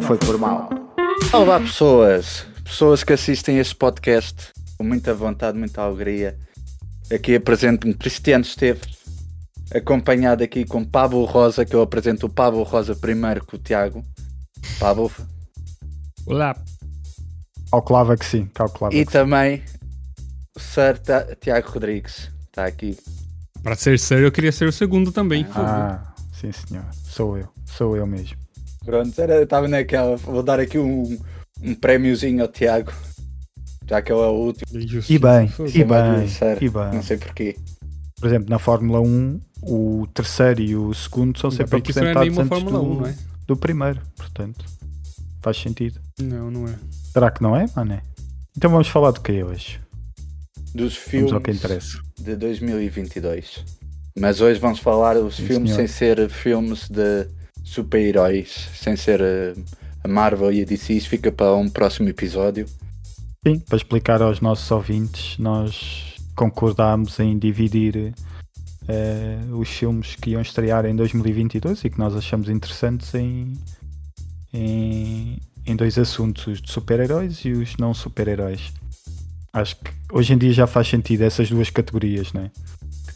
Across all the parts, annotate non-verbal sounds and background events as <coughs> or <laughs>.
Não foi por mal. Olá, pessoas. Pessoas que assistem este podcast com muita vontade, muita alegria. Aqui apresento-me Cristiano Esteves, acompanhado aqui com Pablo Rosa, que eu apresento o Pablo Rosa primeiro com o Tiago. Pablo. Olá. Calculava que sim, calculava. E que também o Sir Tiago Rodrigues. Está aqui. Pra ser sério, eu queria ser o segundo também. sim. Ah, sim senhor. Sou eu. Sou eu mesmo. Pronto, era- estava naquela. Vou dar aqui um, um prémiozinho ao Tiago. Já que ele é o último. E bem, e bem, e bem. Não sei porquê. Por exemplo, na Fórmula 1, o terceiro e o segundo são sempre é apresentados uma antes Fórmula do, 1, não é? do primeiro. Portanto, faz sentido. Não, não é. Será que não é, mané? Então vamos falar do que hoje? Dos filmes ao que interessa. de 2022. Mas hoje vamos falar os Sim, filmes senhor. sem ser filmes de super-heróis, sem ser a Marvel e a DC. Isso fica para um próximo episódio. Sim, para explicar aos nossos ouvintes, nós concordámos em dividir eh, os filmes que iam estrear em 2022 e que nós achamos interessantes em, em, em dois assuntos, os de super-heróis e os não super-heróis. Acho que hoje em dia já faz sentido essas duas categorias, não é?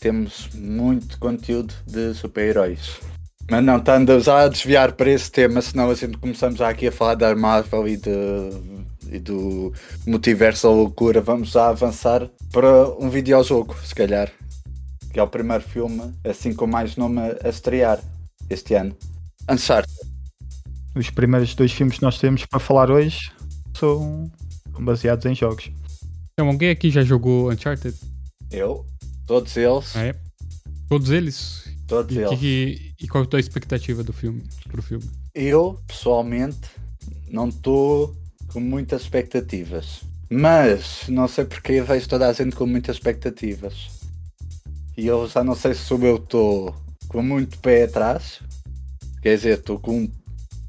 Temos muito conteúdo de super-heróis. Mas não estando a desviar para esse tema, senão a gente começamos já aqui a falar da Marvel e, de, e do multiverso da loucura. Vamos já avançar para um videojogo, se calhar. Que é o primeiro filme, assim com mais nome a estrear este ano. Uncharted. Os primeiros dois filmes que nós temos para falar hoje são baseados em jogos. Então, alguém aqui já jogou Uncharted? Eu, todos eles, é? Todos eles? Todos E, eles. que- e qual é a tua expectativa do filme? Pro filme? Eu, pessoalmente, não estou com muitas expectativas. Mas, não sei porque vejo toda a gente com muitas expectativas. E eu já não sei se sou eu estou com muito pé atrás. Quer dizer, estou com um,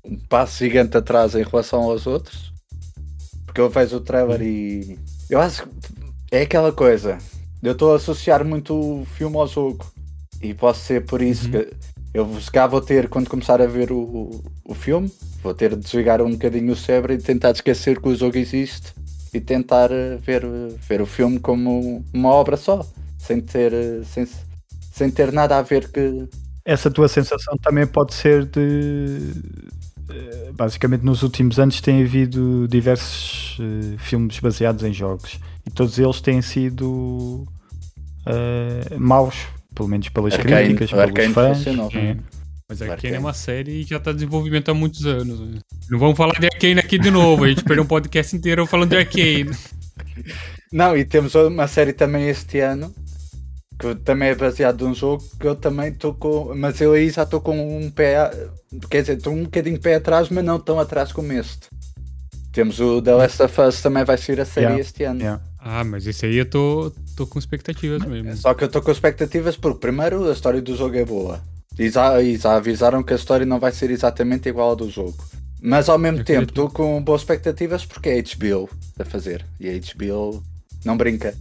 um passo gigante atrás em relação aos outros. Porque eu vejo o trailer e. Eu acho que é aquela coisa. Eu estou a associar muito o filme ao jogo. E posso ser por isso Uhum. que eu se cá vou ter, quando começar a ver o, o filme, vou ter de desligar um bocadinho o cérebro e tentar esquecer que o jogo existe e tentar eh, ver, eh, ver o filme como uma obra só, sem ter, eh, sem, sem ter nada a ver que. Essa tua sensação também pode ser de. Basicamente, nos últimos anos tem havido diversos filmes baseados em jogos e todos eles têm sido eh, maus, pelo menos pelas Arcane- críticas, pelos Arcane fãs. funcionou. É. Mas Claro Arcane que é uma série e já tá em desenvolvimento há muitos anos. né? Não vamos falar de Arcane aqui de novo. A gente perdeu um podcast inteiro falando de Arcane. <laughs> Não, e temos uma série também este ano que também é baseado num jogo que eu também estou com. Mas eu aí já estou com um pé. Quer dizer, estou um bocadinho de pé atrás, mas não tão atrás como este. Temos o The Last of Us também vai ser a série Yeah, este ano. yeah. Ah, mas esse aí eu tô, tô com expectativas mesmo. Só que eu estou com expectativas porque primeiro a história do jogo é boa. E já, e já avisaram que a história não vai ser exatamente igual ao do jogo. Mas ao mesmo Eu tempo estou com boas expectativas porque é HBO a fazer. E a HBO não brinca.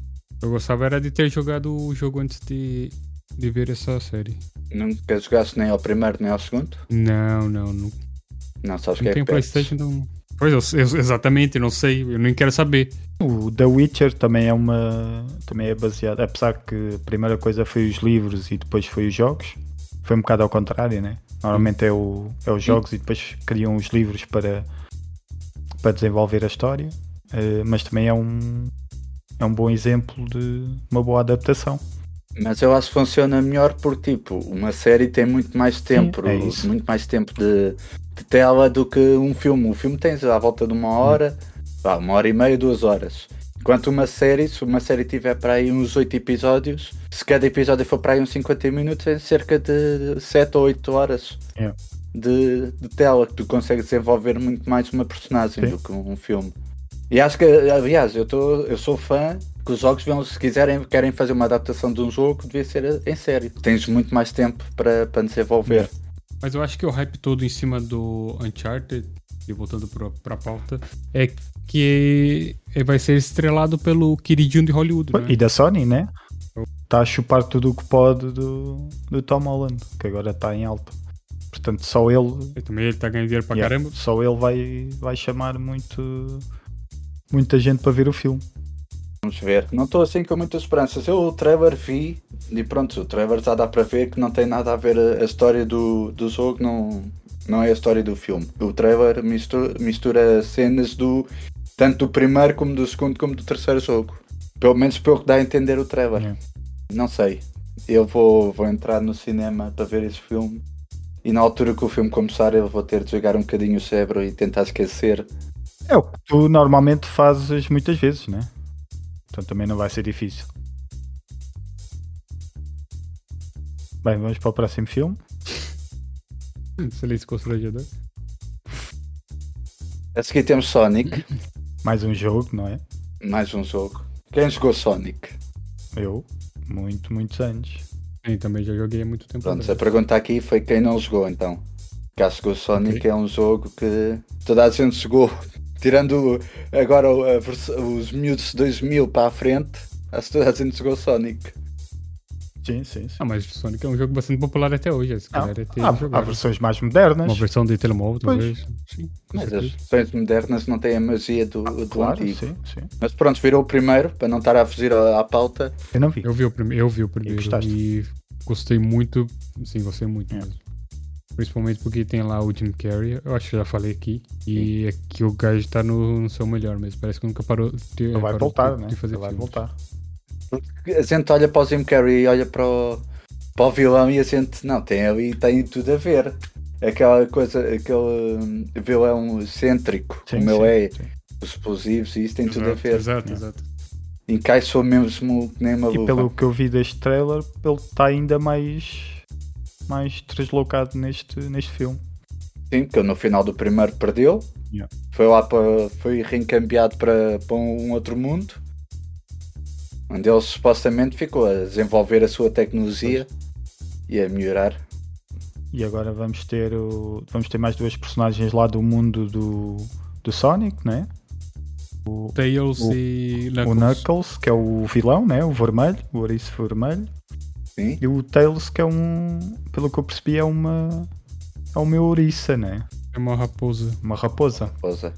Eu gostava era de ter jogado o jogo antes de, de ver essa série. Nunca jogaste nem ao primeiro nem ao segundo? Não, não, não. Não sabes o que é que. Playstation, então. Pois, eu, eu- exatamente, não sei, eu nem quero saber. O The Witcher também é uma. também é baseado. Apesar que a primeira coisa foi os livros e depois foi os jogos. Foi um bocado ao contrário, né? Normalmente é, o, é os jogos e depois criam os livros para, para desenvolver a história. Eh, mas também é um, é um bom exemplo de uma boa adaptação. Mas eu acho que funciona melhor porque, tipo, uma série tem muito mais tempo, é isso. muito mais tempo de tela do que um filme. Um filme tens à volta de uma hora, vá, uma hora e meia, duas horas. Enquanto uma série, se uma série tiver para aí uns 8 episódios, se cada episódio for para aí uns 50 minutos, é cerca de 7 ou 8 horas É. de, de tela que tu consegues desenvolver muito mais uma personagem Sim. do que um filme. E acho que, aliás, eu, tô, eu sou fã que os jogos vão, se quiserem, querem fazer uma adaptação de um jogo, devia ser em série. Tens muito mais tempo para, para desenvolver. Mas eu acho que o hype todo em cima do Uncharted, e voltando pro, pra pauta, é que vai ser estrelado pelo queridinho de Hollywood, né? E da Sony, né? Está a chupar tudo o que pode do, do Tom Holland, que agora está em alta. Portanto, só ele, E também ele está ganhando dinheiro para yeah, caramba. só ele vai, vai chamar muito, muita gente para ver o filme. Vamos ver. Não estou assim com muitas esperanças. Eu o Trevor vi e pronto, o Trevor já dá para ver que não tem nada a ver a, a história do, do jogo, não, não é a história do filme. O Trevor mistura, mistura cenas do tanto do primeiro como do segundo como do terceiro jogo. Pelo menos pelo que dá a entender o Trevor. Yeah. Não sei. Eu vou, vou entrar no cinema para ver esse filme. E na altura que o filme começar eu vou ter de jogar um bocadinho o cérebro e tentar esquecer. É o que tu normalmente fazes muitas vezes, né? Portanto, também não vai ser difícil. Bem, vamos para o próximo filme. <laughs> Silêncio constrangedor. A seguir temos Sonic, Mais um jogo, não é? mais um jogo. Quem jogou Sonic? Eu, muito, muitos anos. E também já joguei há muito tempo. Pronto, a pergunta aqui foi quem não jogou então. Cá jogou Sonic Ok. é um jogo que toda a gente jogou. Tirando agora a vers- os miúdos de 2000 para a frente, acho que toda a gente jogou Sonic. Sim, sim, sim. Ah, mas Sonic é um jogo bastante popular até hoje. Se Ah, calhar há, há versões mais modernas. Uma versão de telemóvel, Pois. talvez. Sim, Mas as certeza. versões modernas não têm a magia do, do Claro, antigo. sim, sim. Mas pronto, virou o primeiro, para não estar a fugir à, à pauta. Eu não vi. Eu vi o, prime eu vi o primeiro gostaste? e gostei muito. Sim, gostei muito É. mesmo. Principalmente porque tem lá o Jim Carrey, eu acho que já falei aqui. E é que o gajo tá no, no seu melhor mesmo. Parece que nunca parou de, Ele vai parou voltar, de, né? de fazer Ele vai filmes. voltar. A gente olha para o Jim Carrey e olha para o, para o vilão e a gente, não, tem ali, tem tudo a ver. Aquela coisa, aquele hum, vilão excêntrico, Sim, como sim, ele é, sim. os explosivos e isso tem tudo a Exato, ver. Exato, É. exato. Encaixou mesmo que nem uma E luva. pelo que eu vi deste trailer, ele está ainda mais, mais deslocado neste, neste filme. Sim, porque no final do primeiro perdeu. Yeah. Foi lá para. foi reencambiado para, para um outro mundo. Onde ele supostamente ficou a desenvolver a sua tecnologia e a melhorar. E agora vamos ter, o, vamos ter mais duas personagens lá do mundo do, do Sonic, né? O, Tails O- e o Knuckles, que é o vilão, né? O vermelho, o ouriço vermelho. Sim. E o Tails, que é um. Pelo que eu percebi, é uma. É uma ouriça, né? É uma raposa. Uma raposa. Raposa.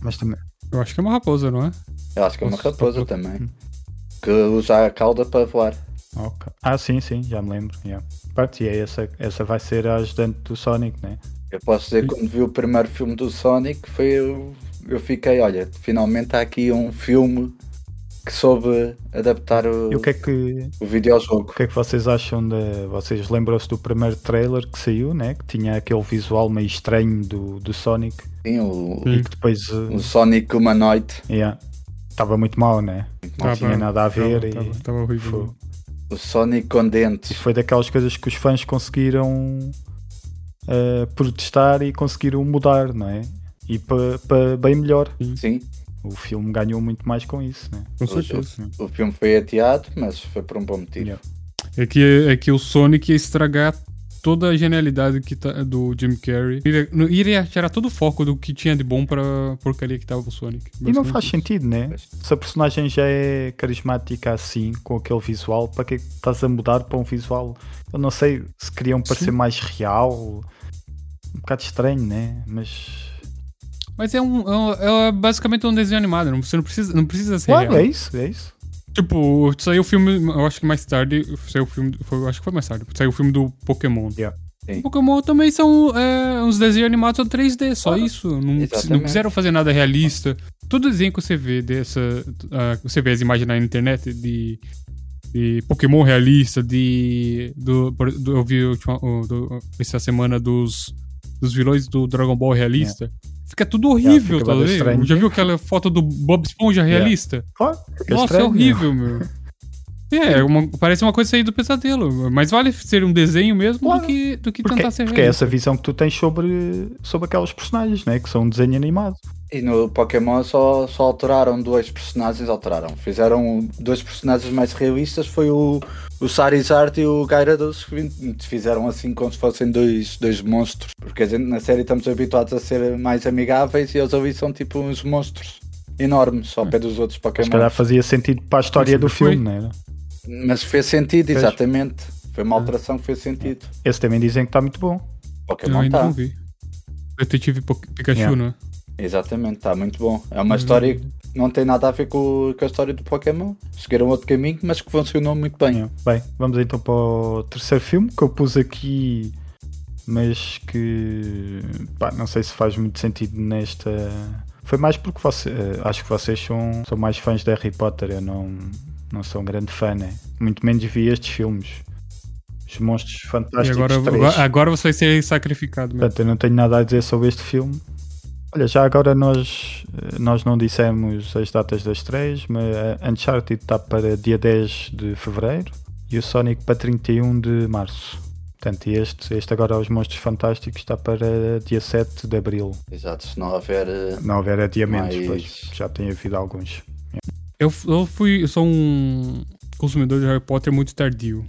Mas também. Eu acho que é uma raposa, não é? Eu acho que é uma Nossa, raposa tá- também. Que usa a cauda para voar. Ok. Ah, sim, sim, já me lembro. Yeah. Pronto, e é essa, essa vai ser a ajudante do Sonic, né? Eu posso dizer que quando vi o primeiro filme do Sonic, foi eu, eu fiquei, olha, finalmente há aqui um filme que soube adaptar o, E o que é que, o videojogo. o que é que vocês acham da. Vocês lembram-se do primeiro trailer que saiu, né? Que tinha aquele visual meio estranho do, do Sonic Sim, o, e que depois. uh, o Sonic Humanoid. yeah, estava muito mal, né? Não Tava- tinha nada a ver tava, e. tava, tava horrível. foi- O Sonic com E dentes. foi daquelas coisas que os fãs conseguiram uh, protestar e conseguiram mudar, não é? E para bem melhor. Sim, O filme ganhou muito mais com isso, né? Com certeza. o filme foi ateado, mas foi por um bom motivo. Yeah. É que, é que o Sonic ia estragar toda a genialidade que tá, do Jim Carrey. Iria, tirar todo o foco do que tinha de bom pra porcaria que tava o Sonic. E não faz isso. sentido, né? Se a personagem já é carismática assim, com aquele visual, para que é que estás a mudar para um visual? Eu não sei se queriam parecer Sim. mais real. Um bocado estranho, né? Mas. Mas é, um, é, um- é basicamente um desenho animado. não- Você não precisa, não precisa ser Claro, real. é isso, é isso. Tipo, saiu o filme, eu acho que mais tarde, saiu o filme, foi, acho que foi mais tarde, saiu o filme do Pokémon. Yeah. Sim. Pokémon também são é, uns desenhos animados em 3D, só Claro. isso. Não, não quiseram fazer nada realista. Todo desenho que você vê dessa. ah, você vê as imagens na internet de, de Pokémon realista, de. Do, do- eu vi última- do- essa semana dos, dos vilões do Dragon Ball realista. Fica tudo horrível, fica tá vendo? Já viu aquela foto do Bob Esponja Yeah. realista? Claro, fica Nossa, estranho, é horrível, meu. <laughs> É, uma- parece uma coisa sair do pesadelo. Mas vale ser um desenho mesmo Claro. do que, do que Porque, tentar ser porque é realista. essa visão que tu tens sobre, sobre aqueles personagens, né? Que são um desenho animado. E no Pokémon só, só alteraram dois personagens, alteraram. Fizeram dois personagens mais realistas, foi o, o Charizard e o Gyarados, que fizeram assim como se fossem dois, dois monstros. Porque a gente na série estamos habituados a ser mais amigáveis e eles ali são tipo uns monstros enormes, ao pé dos outros Se Pokémon. calhar fazia sentido para a história do filme, né? Mas fez sentido, Fez. exatamente. Foi uma alteração que fez sentido. Esse também dizem que está muito bom. Eu Pokémon ainda tá. não vi. Detetive Pikachu, Yeah. né? Exatamente, está muito bom. É uma Uhum. história que não tem nada a ver com, com a história do Pokémon. Seguiram outro caminho, mas que funcionou muito bem. Bem, vamos então para o terceiro filme que eu pus aqui, mas que pá, não sei se faz muito sentido nesta. Foi mais porque você, eh, acho que vocês são, são mais fãs de Harry Potter, eu não, não sou um grande fã, né? Muito menos vi estes filmes. Os Monstros E Fantásticos agora, 3. agora, agora você vai ser sacrificado mesmo. Portanto, eu não tenho nada a dizer sobre este filme. Olha, já agora nós, eh, nós não dissemos as datas das três, mas a Uncharted está para dia 10 de Fevereiro e o Sonic para 31 de Março. Portanto, este, este agora Os Monstros Fantásticos está para dia 7 de Abril. Exato, se não houver. eh, Não houver adiamentos, Mas- pois já tem havido alguns. Eu, eu fui. Eu sou um consumidor de Harry Potter muito tardio.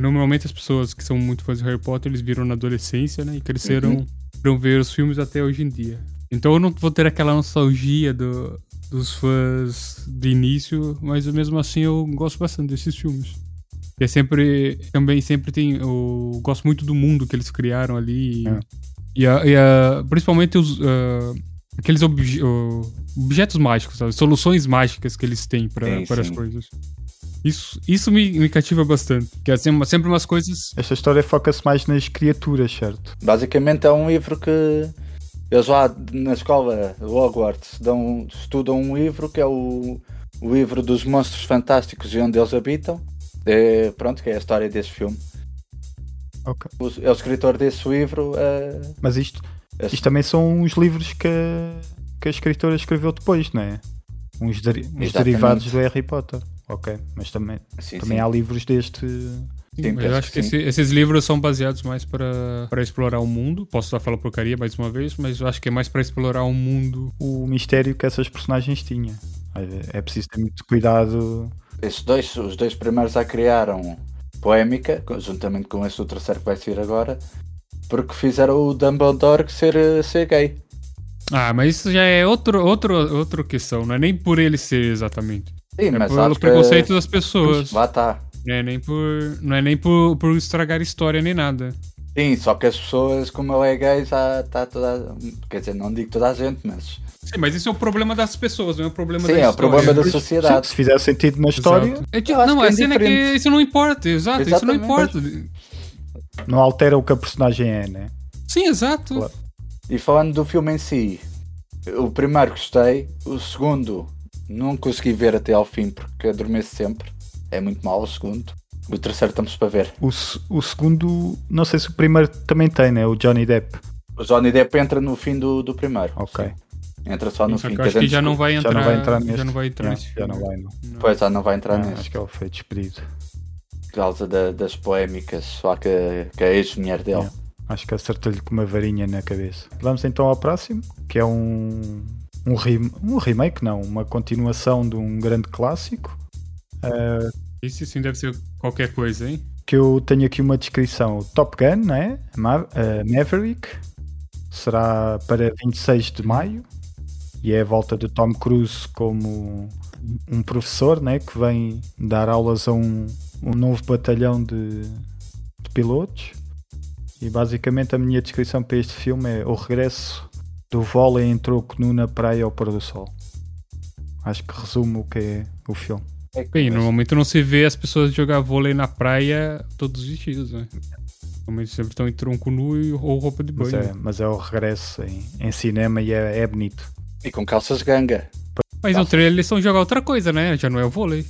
Normalmente as pessoas que são muito fãs de Harry Potter, eles viram na adolescência, né? E cresceram Uhum. Pra ver os filmes até hoje em dia. Então eu não vou ter aquela nostalgia do- dos fãs de início, mas mesmo assim eu gosto bastante desses filmes. E é sempre. Também sempre tem. Eu gosto muito do mundo que eles criaram ali. É. E, a- e a- principalmente os. ah, aqueles obje- objetos mágicos, sabe? soluções mágicas que eles têm para as coisas. Isso, isso me, me cativa bastante. Que é sempre, sempre umas coisas. Esta história foca-se mais nas criaturas, certo? Basicamente é um livro que eles lá na escola Hogwarts dão, estudam um livro que é o, o livro dos monstros fantásticos e onde eles habitam. É, pronto, que é a história desse filme. Ok. O, é o escritor desse livro. eh, Mas isto, esse- isto também são os livros que a, que a escritora escreveu depois, não é? Uns, deri- uns derivados do Harry Potter. Ok, mas também, sim, também sim. há livros deste. Sim, eu acho que que esse- esses livros são baseados mais para para explorar o mundo. Posso estar falando porcaria mais uma vez, mas eu acho que é mais para explorar o mundo. o mistério que essas personagens tinham. É, é preciso ter muito cuidado. Esses dois, os dois primeiros já criaram polémica, juntamente com esse o terceiro que vai sair agora, porque fizeram o Dumbledore ser, ser gay. Ah, mas isso já é outro, outro, outra questão, não é nem por ele ser exatamente. Sim, É mas pelo acho que- preconceito das pessoas. Lá está. Não é nem por, não é nem por, por estragar história nem nada. Sim, só que as pessoas, como ele é gay, já está toda. Quer dizer, não digo toda a gente, mas. Sim, mas isso é o problema das pessoas, não é o problema Sim, da é o problema da sociedade. se fizer sentido na história. É que- Eu não, que é a cena é que isso não importa, exato, isso não Exatamente. importa. não altera o que a personagem é, né? Sim, exato. Claro. E falando do filme em si, o primeiro gostei, o segundo não consegui ver até ao fim porque adormeço sempre. É muito mau o segundo. O terceiro estamos para ver. O, o segundo, não sei se o primeiro também tem, né? O Johnny Depp. O Johnny Depp entra no fim do, do primeiro. Ok. Sim. Entra só no Só fim. acho que já não vai Já entrar, não vai entrar neste. já não vai entrar Já, nesse já não vai, não. Não. Pois já não vai entrar Não, nesse. acho que ele foi despedido. Por causa da- das polémicas, só que, que a ex-mulher dele. Yeah. Acho que acertou-lhe com uma varinha na cabeça. Vamos então ao próximo, que é um, um, rem- um remake, não, uma continuação de um grande clássico. Uh, Isso sim deve ser qualquer coisa, hein? que eu tenho aqui uma descrição. Top Gun, não é? Ma uh, Maverick. Será para 26 de maio. E é a volta de Tom Cruise como um professor, né? Que vem dar aulas a um, um novo batalhão de, de pilotos. E basicamente a minha descrição para este filme é o regresso do vôlei em troco nu na praia ao pôr do sol. Acho que resume o que é o filme. É que- Bem, normalmente não se vê as pessoas jogar vôlei na praia todos vestidos, né? Normalmente sempre estão em tronco nu e- ou roupa de Mas banho. é, mas é o regresso em, em cinema e é, é bonito. E com calças ganga. Mas no trailer eles estão jogar outra coisa, né? Já não é o vôlei.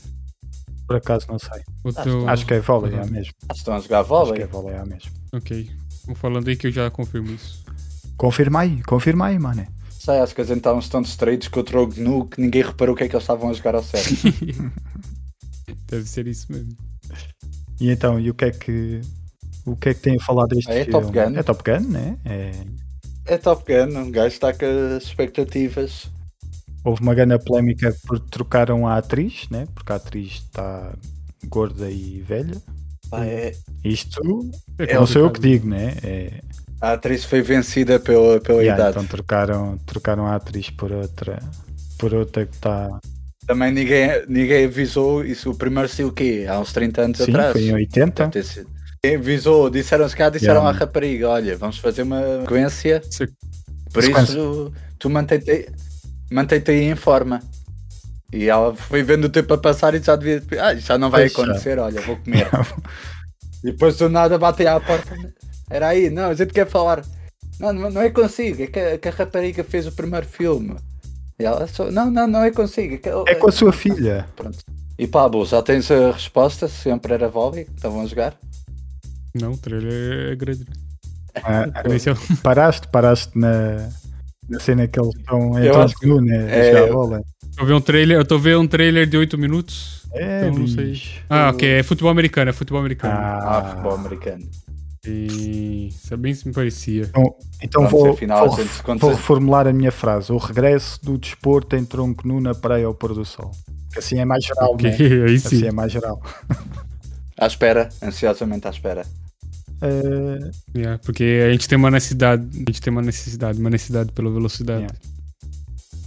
Por acaso não sei. O teu- Acho que é vôlei, é mesmo. Ah, Estão a jogar Acho vôlei. que é vôlei, é mesmo. Ok. Vou falando aí que eu já confirmo isso. Confirma aí, confirma aí, mano. Sei, acho que eles estavam tão distraídos com o troco nu que ninguém reparou o que é que eles estavam a jogar ao certo. <laughs> Deve ser isso mesmo. E então, e o que é que o que é que tem a falar deste É filme? Top Gun. É Top Gun, né? É... é Top Gun, um gajo está com as expectativas. Houve uma grande polémica porque trocaram a atriz, né? Porque a atriz está gorda e velha. Pá, é- Isto É não sou eu que digo, né? É... A atriz foi vencida pela, pela Yeah, idade. então trocaram, trocaram a atriz por outra por outra que está. Também ninguém, ninguém avisou isso. O primeiro saiu o quê? Há uns 30 anos Sim, atrás. foi em 80. Deve ter sido. Quem visou, disseram se cá, disseram Yeah. à rapariga: olha, vamos fazer uma sequência, Se- por Sequência. isso tu mantém-te mantém aí em forma. E ela foi vendo o tempo a passar e já devia. Ah, já não vai já. acontecer, olha, vou <laughs> comer. e depois do nada batem à porta. Era aí, não, a gente quer falar. Não, não, não é consigo, é que a, que a rapariga fez o primeiro filme. E ela só, não, não, não é consigo. É, que- É com a sua filha. Pronto. E Pablo, já tens a resposta? Sempre era Volvi que estavam a jogar? Não, o trailer é grande. Ah, <laughs> Esse é <laughs> paraste, paraste na, na cena que eles estão em Tronco, né? A é, jogar bola. Eu vi um trailer, eu tô vendo um trailer de 8 minutos. É, Eu não sei. Ah, ok, é futebol americano, é futebol americano. Ah, Ah, futebol americano. E isso é bem se me parecia. Então, então vou, afinal, vou, a gente- quando vou se- reformular a minha frase. O regresso do desporto em tronco nu na praia ao pôr do sol. Assim é mais geral, Ok, né? <laughs> aí sim. Assim é mais geral. À espera, ansiosamente à espera. Eh, Yeah, porque a gente tem uma necessidade, a gente tem uma necessidade, uma necessidade pela velocidade. Yeah.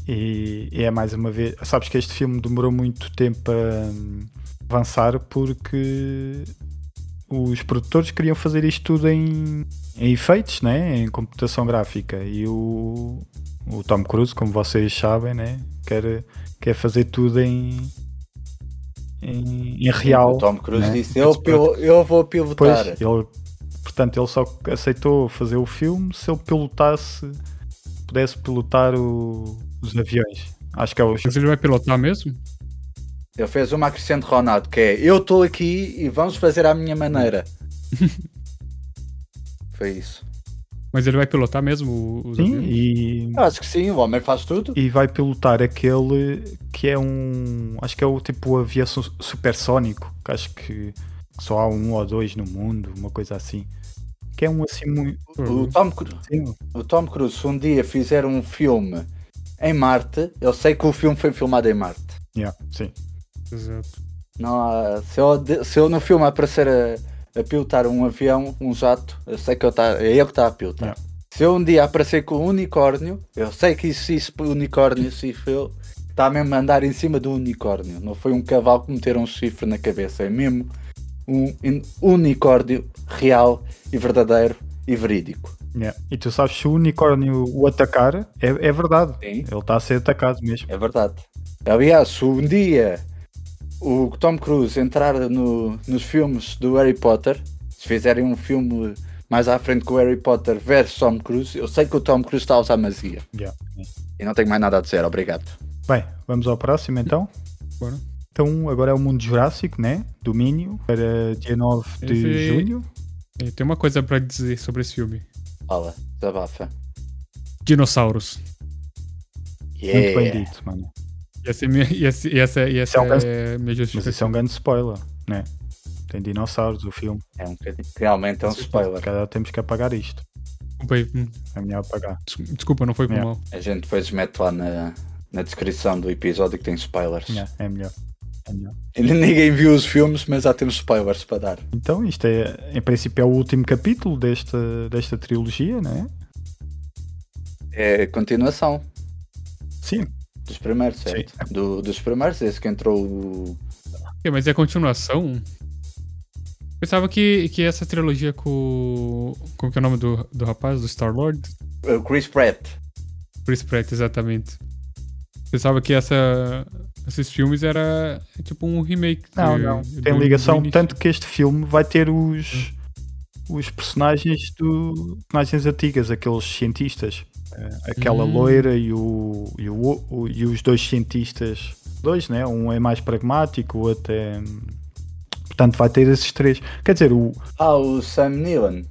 e, e é mais uma vez. Sabes que este filme demorou muito tempo a hum, avançar porque os produtores queriam fazer isto tudo em, em efeitos, né? em computação gráfica. E o, o Tom Cruise, como vocês sabem, né? quer, quer fazer tudo em, em, em real. O Tom Cruise né? disse: eu, pil- eu vou Pois, pilotar. ele, portanto, ele só aceitou fazer o filme se ele pilotasse, pudesse pilotar o- os aviões. Acho que é o. Mas ele vai pilotar mesmo? Ele fez uma a Cristiano Ronaldo, que é eu estou aqui e vamos fazer à minha maneira. <laughs> Foi isso. Mas ele vai pilotar mesmo os Sim, aviões? e, Eu acho que sim, o homem faz tudo. e vai pilotar aquele que é um. Acho que é o tipo aviação supersónico, que acho que só há um ou dois no mundo, uma coisa assim. Que é um assim muito. O Tom, Cru- Sim, o Tom Cruise, se um dia fizer um filme em Marte, eu sei que o filme foi filmado em Marte. yeah, sim. Exato. Não se, eu, se eu no filme aparecer a, a pilotar um avião, um jato, eu sei que eu tá, é ele que está a pilotar. Yeah. Se eu um dia aparecer com um unicórnio, eu sei que isso, isso unicórnio, se foi, está mesmo a andar em cima do unicórnio. Não foi um cavalo que meteram um chifre na cabeça, é mesmo um unicórnio real e verdadeiro e verídico. Yeah. E tu sabes se o unicórnio o atacar, é, é verdade. Sim. Ele está a ser atacado mesmo. É verdade. Aliás, se um dia o Tom Cruise entrar no- nos filmes do Harry Potter, se fizerem um filme mais à frente com o Harry Potter versus Tom Cruise, eu sei que o Tom Cruise está a usar magia. Yeah. E não tenho mais nada a dizer, obrigado. Bem, vamos ao próximo então. Bora. Então, agora é o Mundo Jurássico, né? Domínio, para dia 9 de Esse- junho. E tem uma coisa pra dizer sobre esse filme. Fala, desabafa. Dinossauros. Muito bem dito, mano. E essa é e essa, e essa, e essa é um grande- é minha Mas justificação. isso é um grande spoiler, né? Tem dinossauros, o filme. É um. Realmente é um spoiler. Cada temos que apagar isto. Desculpa aí. Hum, É melhor apagar. des- Desculpa, não foi por Yeah. mal. A gente depois mete lá na, na descrição do episódio que tem spoilers. Yeah, é melhor. É melhor. Ainda ninguém viu os filmes, mas já temos spoilers para dar. Então, isto é, em princípio, é o último capítulo desta, desta trilogia, né? É a continuação Sim. Dos primeiros, certo? Do, dos primeiros, esse que entrou o. Mas é a continuação? Pensava que, que essa trilogia com. Como que é o nome do, do rapaz? Do Star-Lord? o Chris Pratt. Chris Pratt, exatamente. Pensava que essa, esses filmes era tipo um remake. Não, de- não. do- Tem do ligação. início. Tanto que este filme vai ter os, os personagens do personagens antigas, aqueles cientistas. Eh, Aquela Hum. loira e, o, e, o, o- e os dois cientistas. Dois, né? Um é mais pragmático, o outro é. Portanto, vai ter esses três. Quer dizer, o, Ah, o Sam Neill.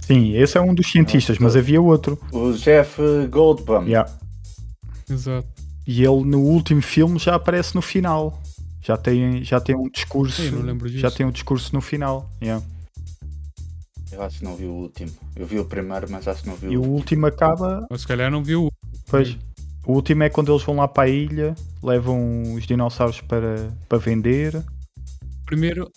sim, esse é um dos cientistas, mas havia outro. O Jeff Goldblum. Yeah. Exato. E ele no último filme já aparece no final. Já tem, já tem um discurso. Sim, não lembro disso. já tem um discurso no final. Yeah. Eu acho que não vi o último. Eu vi o primeiro, mas acho que não vi E o o último. último acaba. Ou se calhar não viu. Pois. O último é quando eles vão lá para a ilha, levam os dinossauros para, para vender. O primeiro,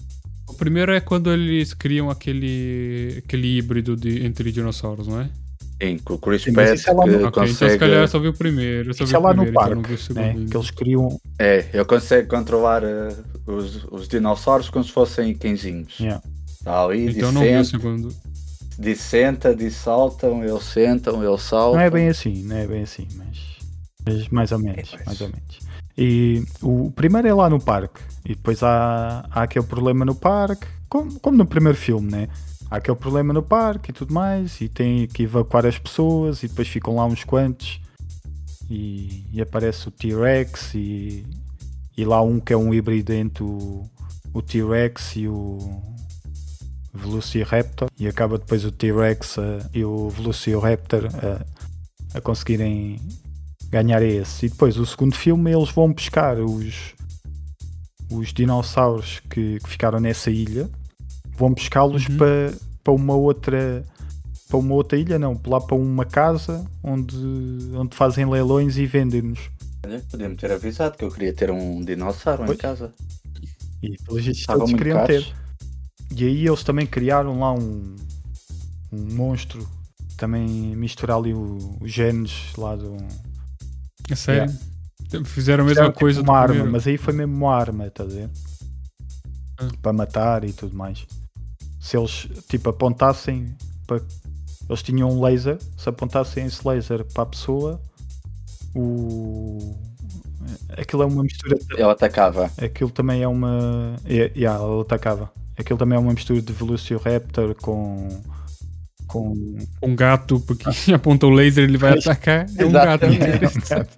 o primeiro é quando eles criam aquele, aquele híbrido de, entre dinossauros, não é? Sim, com o Chris Sim, mas Pratt isso é lá no- que Ok, então se consegue. calhar eu só vi o primeiro. Eu só Isso vi é o lá no primeiro, então não vi parque, o segundo né? ainda. Que eles criam. É, ele consegue controlar eh, os, os dinossauros como se fossem quinzinhos. Yeah. Está ali, Então não vi o segundo. dissenta, dissaltam, eles sentam, eles saltam. Não é bem assim, não é bem assim, mas, mas mais ou menos, É, mais ou menos. E o primeiro é lá no parque, e depois há, há aquele problema no parque, como, como no primeiro filme, né? Há aquele problema no parque e tudo mais, e tem que evacuar as pessoas, e depois ficam lá uns quantos, e, e aparece o T-Rex, e, e lá um que é um híbrido entre o, o T-Rex e o Velociraptor, e acaba depois o T-Rex e o Velociraptor eh, a conseguirem ganhar a esse. E depois o segundo filme eles vão pescar os, os dinossauros que, que ficaram nessa ilha, vão pescá-los Uhum. para, para uma outra para uma outra ilha, não, lá para uma casa onde, onde fazem leilões e vendem-nos. Podia-me ter avisado que eu queria ter um dinossauro em Pois. casa. E pelos vistos Estavam todos muito queriam caros. ter. E aí eles também criaram lá um, um monstro, também misturar ali o- os genes lá do. É sério? Fizeram a mesma Fizeram tipo coisa do uma arma, primeiro. mas aí foi mesmo uma arma, estás a ver? Ah. Para matar e tudo mais. Se eles tipo apontassem para. Eles tinham um laser, se apontassem esse laser para a pessoa, o. Aquilo é uma mistura. de- Ele atacava. Aquilo também é uma. É, yeah, ele atacava. Aquilo também é uma mistura de Velociraptor com. com. Um gato, porque <laughs> aponta o laser ele vai atacar. É um gato. Exatamente.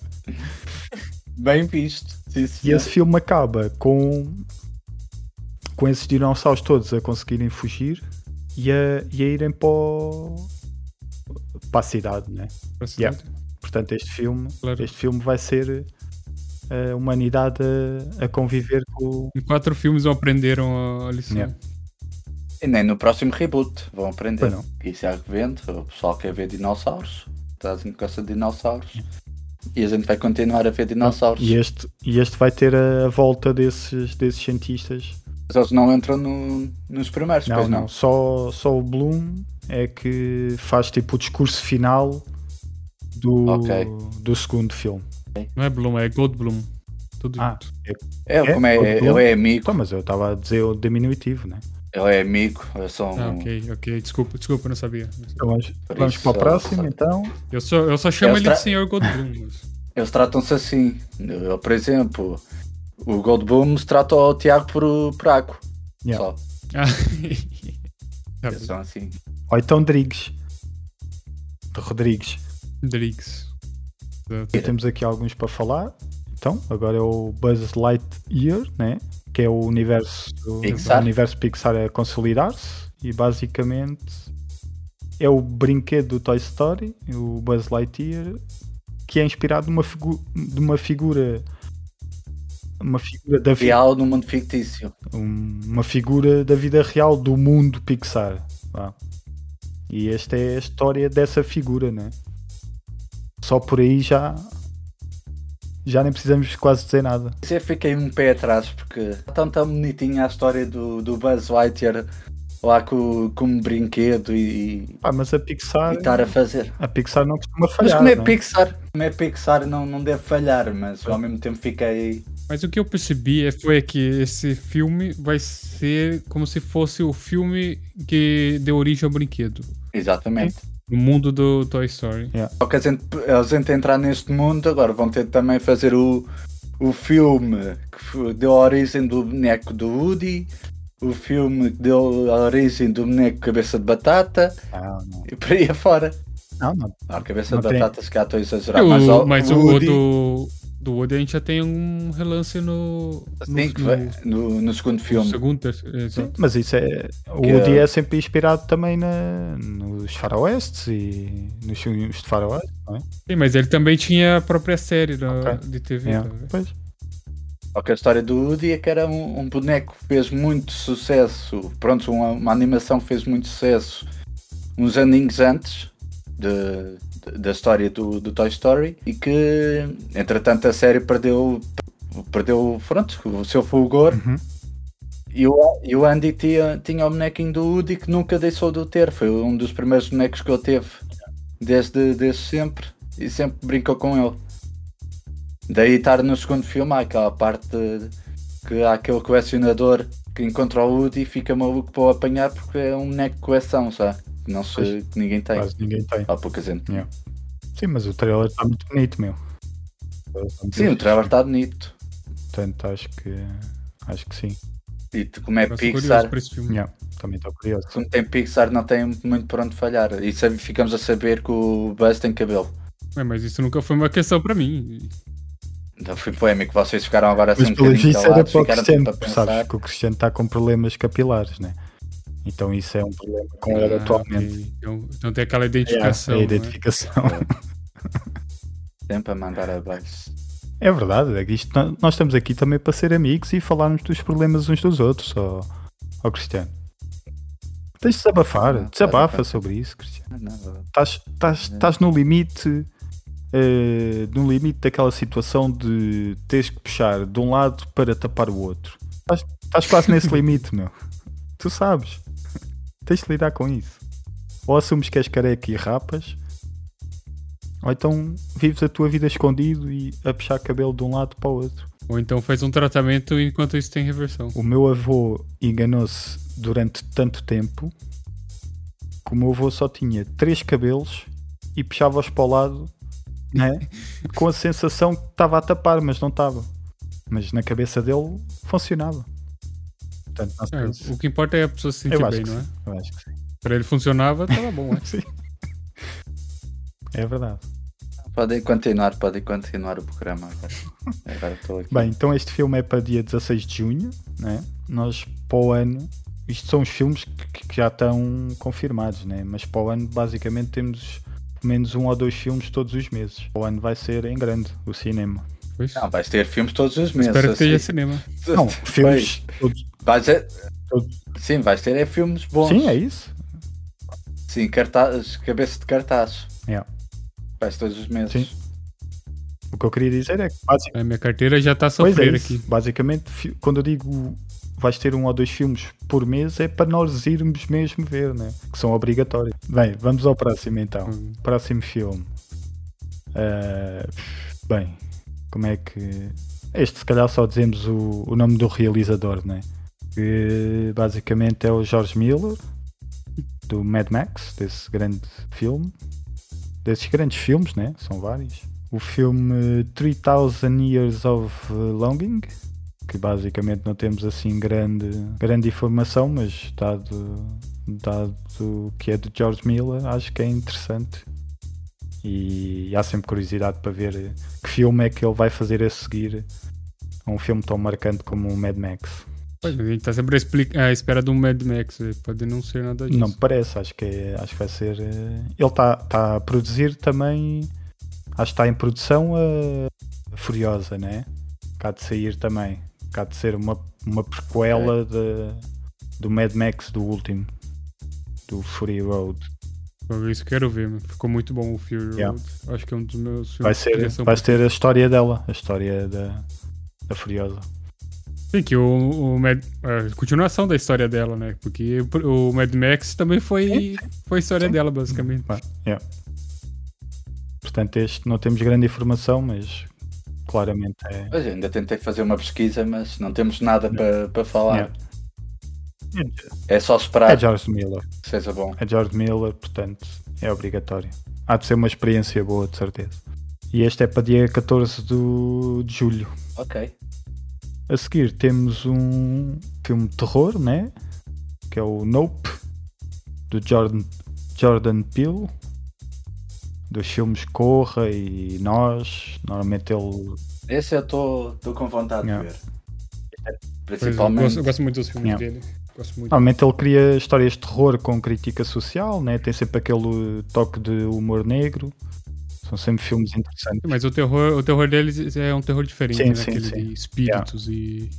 Bem visto. Sim, E senhor. esse filme acaba com com esses dinossauros todos a conseguirem fugir e a, e a irem para, o- para a cidade, né? Yeah. Portanto, este filme, Claro. este filme vai ser a humanidade a, a conviver com Em quatro filmes aprenderam a lição. Yeah. E nem no próximo reboot vão aprender. Não. Isso é que vende. O pessoal quer ver dinossauros. Trazem que gosta de dinossauros. E a gente vai continuar a ver dinossauros. e este, e este vai ter a, a volta desses, desses cientistas. Mas eles não entram no- nos primeiros, Não, pois não, não. Só, só o Bloom é que faz tipo o discurso final do, Ok. do segundo filme. Não é Bloom, é Goldblum. Tudo Ah, junto. É, É? como é, Blue? ele é amigo. Então, mas eu estava a dizer o diminutivo, né? Ele é amigo. Eu sou um, Ah, ok, ok. Desculpa, desculpa, eu não sabia. Então vamos, para o próximo, só- então. Eu só, eu só chamo Eles ele de Senhor Goldblum. <laughs> Eles tratam-se assim. Eu, por exemplo, o Goldboom se trata ao Tiago por, por Aco. Yeah. Só. <laughs> Tá Eles são assim. Ou então Drigues. De Rodrigues. Driggs. Exato. E temos aqui alguns para falar. Então, agora é o Buzz Lightyear, né? Que é o universo, o Pixar. universo Pixar a consolidar-se. E basicamente é o brinquedo do Toy Story, o Buzz Lightyear, que é inspirado numa, figu de uma figura. Uma figura da vida. Real no mundo fictício. um- uma figura da vida real do mundo Pixar. vá. E esta é a história dessa figura, né? Só por aí já já nem precisamos quase dizer nada. Mas Eu fiquei um pé atrás porque está tão, tão bonitinha a história do, do Buzz Lightyear lá com, com um brinquedo e, Ah, mas a Pixar, e estar a fazer. a Pixar não costuma Mas falhar. como é né? Pixar, como é Pixar não, não deve falhar, mas ao mesmo tempo fiquei. Mas o que eu percebi é- foi que esse filme vai ser como se fosse o filme que deu origem ao brinquedo. Exatamente. No mundo do Toy Story. Só que a gente, a gente entrar neste mundo agora vão ter também fazer o, o filme que deu a origem do boneco do Woody, o filme que deu a origem do boneco Cabeça de Batata Ah, não, e por aí afora. não, não. Não, Cabeça Não de tem. Batata se calhar estou a exagerar, O- mas, mas o Woody, do, do Woody a gente já tem um relance no, no, sim, que no- no, no segundo no filme. segundo, terceiro, exato. Mas isso é. O Que Woody é- é sempre inspirado também na, nos faroestes e nos filmes de faroeste, não é? Sim, mas ele também tinha a própria série da- Ok. de TV. É, tá pois. A história do Woody é que era um, um boneco que fez muito sucesso. Pronto, uma, uma animação que fez muito sucesso uns aninhos antes de- de- da história do, do Toy Story e que, entretanto, a série perdeu, perdeu pronto, o seu fulgor. Uhum. E o, e o Andy tinha, tinha o bonequinho do Woody que nunca deixou de o ter. Foi um dos primeiros bonecos que ele teve desde, desde sempre e sempre brincou com ele. Daí estar no segundo filme há aquela parte de- que há aquele colecionador que encontra o Woody e fica maluco para o apanhar porque é um boneco de coleção, sabe? Que Não se, Pois. que ninguém tem. Quase ninguém tem. Há pouca gente. Yeah. Sim, mas o trailer está muito bonito, meu. Sim, o trailer está bonito. Portanto, acho que. Acho que sim. E como é Pixar, por esse filme. Yeah, também estou curioso. como tem Pixar, não tem muito por onde falhar. E ficamos a saber que o Buzz tem cabelo. Ué, mas isso nunca foi uma questão pra mim. Então foi polémico. Vocês ficaram agora assim Mas um pelo visto era para o ficaram Cristiano, sabes que o Cristiano está com problemas capilares, né? Então isso é um problema com ele Ah, atualmente. ok. Então, então tem aquela É, identificação. a né? identificação. <laughs> Sempre a mandar abaixo. É verdade, é que isto, nó- nós estamos aqui também para ser amigos e falarmos dos problemas uns dos outros, ó, ó Cristiano. Tens de desabafar, Não, desabafa sobre isso, Cristiano. Estás, estás, estás no limite, eh, no limite daquela situação de teres que puxar de um lado para tapar o outro. Estás, estás quase nesse <laughs> limite, meu. Tu sabes. Tens de lidar com isso. Ou assumes que és careca e rapas, ou então vives a tua vida escondido e a puxar cabelo de um lado para o outro. Ou então faz um tratamento enquanto isso tem reversão. O meu avô enganou-se durante tanto tempo que o meu avô só tinha três cabelos e puxava-os para o lado né? <laughs> com a sensação que estava a tapar, mas não estava. Mas na cabeça dele funcionava. Portanto, não É, o que importa é a pessoa se sentir eu acho bem, que não é? sim. Eu acho que sim. Pra ele funcionava, tava bom. né? <laughs> Sim. É verdade. Podem continuar, podem continuar o programa agora. Agora estou aqui. Bem, então este filme é para dia 16 de junho, né? Nós para o ano, isto são os filmes que, que já estão confirmados, né? Mas para o ano basicamente temos pelo menos um ou dois filmes todos os meses. Para o ano vai ser em grande o cinema. Pois. Não, vais ter filmes todos os meses. Espero que assim. cinema. Não, <laughs> filmes todos. Vais ter- Todos. Sim, vais ter é filmes bons. Sim, é isso. Sim, cartaz, cabeça de cartaz. Yeah. Vais todos os meses. Sim. O que eu queria dizer é que basicamente A minha carteira já tá a Pois é sofrer isso. aqui. Basicamente, quando eu digo vais ter um ou dois filmes por mês, é para nós irmos mesmo ver, né? Que são obrigatórios. Bem, vamos ao próximo então. Hum. Próximo filme. Ah, bem, como é que. Este, se calhar, só dizemos o, o nome do realizador, né? Que basicamente é o George Miller, do Mad Max, desse grande filme. Desses grandes filmes, né? São vários. O filme 3000 Years of Longing, que basicamente não temos assim grande, grande informação, mas dado, dado que é de George Miller, acho que é interessante. E há sempre curiosidade para ver que filme é que ele vai fazer a seguir a um filme tão marcante como o Mad Max. Pois, a gente tá sempre à espera de um Mad Max. eh, Pode não ser nada disso. Não me parece, acho que, é- acho que vai ser. eh, Ele está tá a produzir também. Acho que está em produção a Furiosa, né? Cá de sair também. Cá de ser uma, uma prequela de, do Mad Max do último. Do Fury Road. Isso quero ver, mano. ficou muito bom o Fury Yeah. Road. Acho que é um dos meus filmes Vai ser, vai ter a história dela, a história da, da Furiosa. Sim, que o, o Mad, a continuação da história dela, né? Porque o Mad Max também foi, foi a história Sim. dela, basicamente. Yeah. Portanto, este não temos grande informação, mas claramente é. Pois, ainda tentei fazer uma pesquisa, mas não temos nada para para falar. Yeah. É só esperar É George Miller. seja bom. É George Miller, portanto é obrigatório. Há de ser uma experiência boa, de certeza. E este é para dia 14 do- de julho. Ok. A seguir temos um filme de terror, né? Que é o Nope, do Jordan, Jordan Peele. Dos filmes Corra e Nós. Normalmente ele. Esse eu estou com vontade Yeah. de ver. Pois, eu, Principalmente. gosto, eu gosto muito dos filmes Yeah. dele. Gosto muito. Normalmente ele cria histórias de terror com crítica social, né? Tem sempre aquele toque de humor negro. São sempre filmes interessantes. Mas o terror, o terror deles é um terror diferente, Sim, né? sim, Aquele sim. de espíritos e.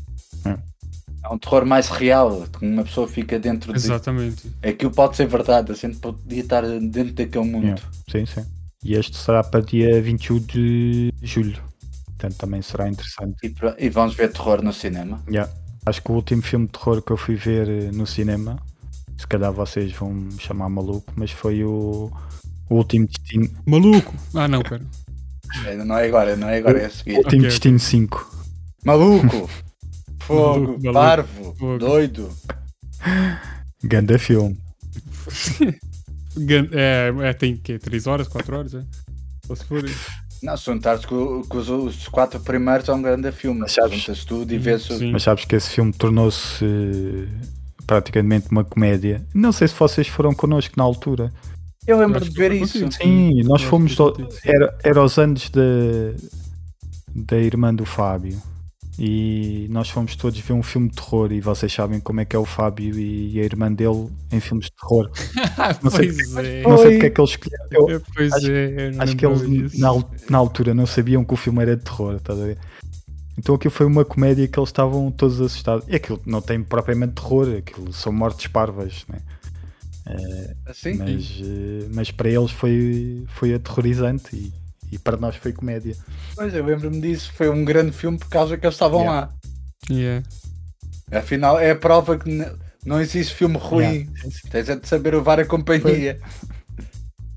É um terror mais real, que uma pessoa fica dentro de. Exatamente. Aquilo pode ser verdade, a gente podia estar dentro daquele mundo. Yeah. Sim, sim. E este será para dia 21 de julho. Portanto, também será interessante. E, e vamos ver terror no cinema. Yeah. Acho que o último filme de terror que eu fui ver eh, no cinema, se calhar vocês vão me chamar maluco, mas foi o, o Último Destino, Maluco! Ah, não, pera. É, Não é agora, não é agora, é a o seguir. Último Ok, Destino 5. <laughs> Maluco! Fogo, Maluco, parvo, Fogo. doido. Ganda filme. É, é, tem que 3 horas, 4 horas, é? Só se for isso. Não, se juntares com, com os, os quatro primeiros é um grande filme. Mas sabes- Juntas tudo e vês o-. Mas sabes que esse filme tornou-se eh, praticamente uma comédia. Não sei se vocês foram connosco na altura. Eu lembro de ver isso. contigo. Sim, nós acho fomos. contigo. era, era os anos da, da irmã do Fábio. E nós fomos todos ver um filme de terror. E vocês sabem como é que é o Fábio e a irmã dele em filmes de terror. <laughs> Não sei pois é. Não sei porque é que eles escolheram. Eu- É, Pois acho- é, eu Acho que eles na, na altura não sabiam que o filme era de terror, estás a ver? Então aquilo foi uma comédia que eles estavam todos assustados. E aquilo não tem propriamente terror, aquilo são mortes parvas, né? Assim? mas, eh, mas para eles foi, foi aterrorizante e, e para nós foi comédia. Pois, eu lembro-me disso. Foi um grande filme por causa que eles estavam Yeah. lá. Yeah. Afinal, é a prova que não existe filme ruim. Yeah. Tens é de saber levar a companhia.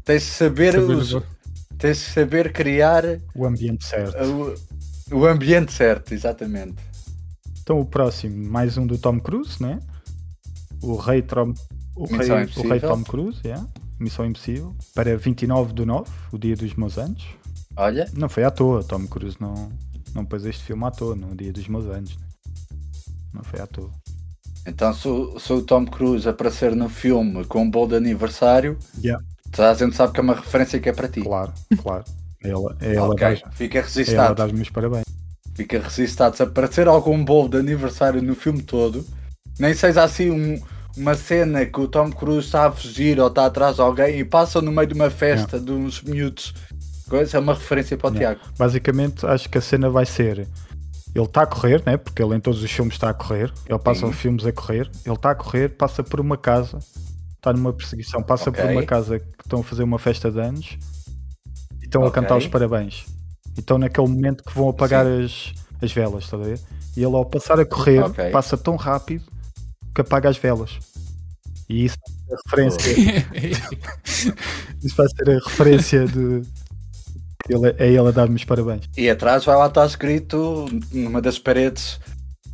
Tens de saber, Saber os- tens de saber criar O ambiente certo. o, o ambiente certo, exatamente. Então o próximo, mais um do Tom Cruise, né? O Rei, Trom, o Missão rei, o rei Tom Cruise, yeah. Missão Impossível, para 29 do 9, o dia dos meus anos. Olha, Não foi à toa, Tom Cruise não, não pôs este filme à toa no dia dos meus anos. né? Não foi à toa. então se, o- se o Tom Cruise aparecer no filme com um bolo de aniversário, Yeah. toda a gente sabe que é uma referência que é para ti. Claro, claro. Ela, é ela, ok, dá, fica é ela resistado. dá os parabéns. Fica resistado. Se aparecer algum bolo de aniversário no filme todo, nem seja assim um- uma cena que o Tom Cruise está a fugir ou está atrás de alguém e passa no meio de uma festa de uns miúdos. É uma referência para o Yeah. Tiago. Basicamente, acho que a cena vai ser. Ele está a correr, né? porque ele em todos os filmes está a correr. Ele passa Sim. os filmes a correr. Ele está a correr, passa por uma casa, está numa perseguição, passa por Ok. uma casa que estão a fazer uma festa de anos e estão a Ok. cantar os parabéns. E estão naquele momento que vão apagar as, as velas, está a ver? E ele ao passar a correr, Ok. passa tão rápido que apaga as velas. E isso é a referência. <laughs> Isso vai ser a referência de. Ele, é ele a dar-me os parabéns. E atrás vai lá estar escrito, numa das paredes,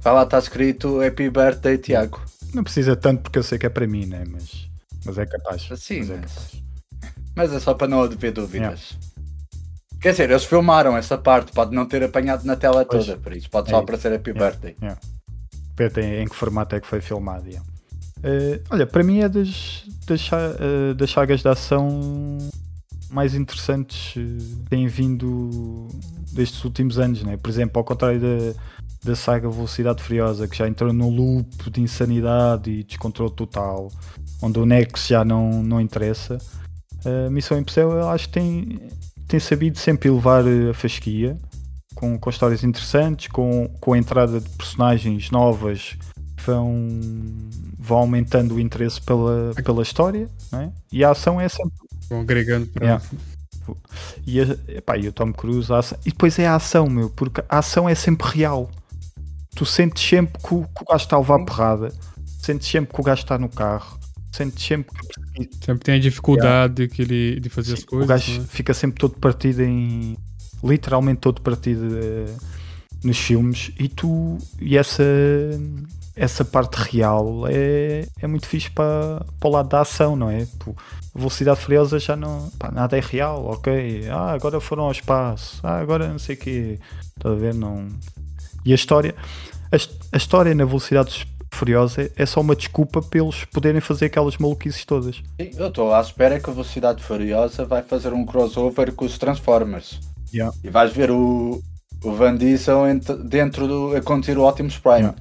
vai lá estar escrito Happy Birthday Tiago. Não precisa tanto porque eu sei que é para mim, né? Mas, mas é capaz. Sim, mas é mas- capaz. Mas é só para não haver dúvidas. Quer dizer, eles filmaram essa parte, pode não ter apanhado na tela Pois. toda, por isso pode É só isso. aparecer Happy Yeah. Birthday. Peta em, em que formato é que foi filmado. Eh, olha, para mim é das, das, eh, das sagas de ação mais interessantes eh, que têm vindo destes últimos anos, né? Por exemplo, ao contrário da, da saga Velocidade Furiosa, que já entrou num loop de insanidade e descontrole total, onde o Nex já não, não interessa. A Missão Impossível acho que tem, tem sabido sempre elevar eh, a fasquia com, com histórias interessantes, com, com a entrada de personagens novas que vão, vão aumentando o interesse pela, pela história, não é? e a ação é sempre. Vão agregando para. Yeah. E, a- epá, e o Tom Cruise, a ação- e depois é a ação, meu, porque a ação é sempre real. Tu sentes sempre que o, que o gajo está a levar porrada, sentes sempre que o gajo está no carro, sentes sempre que Sempre tem a dificuldade que ele, de fazer as Sim, coisas. o gajo né? fica sempre todo partido em. Literalmente todo partido eh, nos filmes e tu. e essa. essa parte real é, é muito fixe para, para o lado da ação, não é? Pô, a velocidade furiosa já não. pá, nada é real, ok. Ah, agora foram ao espaço, ah, agora não sei o quê. Estás a ver? Não. E a história. A, a história na velocidade furiosa é só uma desculpa para eles poderem fazer aquelas maluquices todas. Sim, eu estou à espera que a Velocidade Furiosa vai fazer um crossover com os Transformers. Yeah. E vais ver o, o Van Diesel ent- dentro do a conduzir o Optimus Prime. Yeah.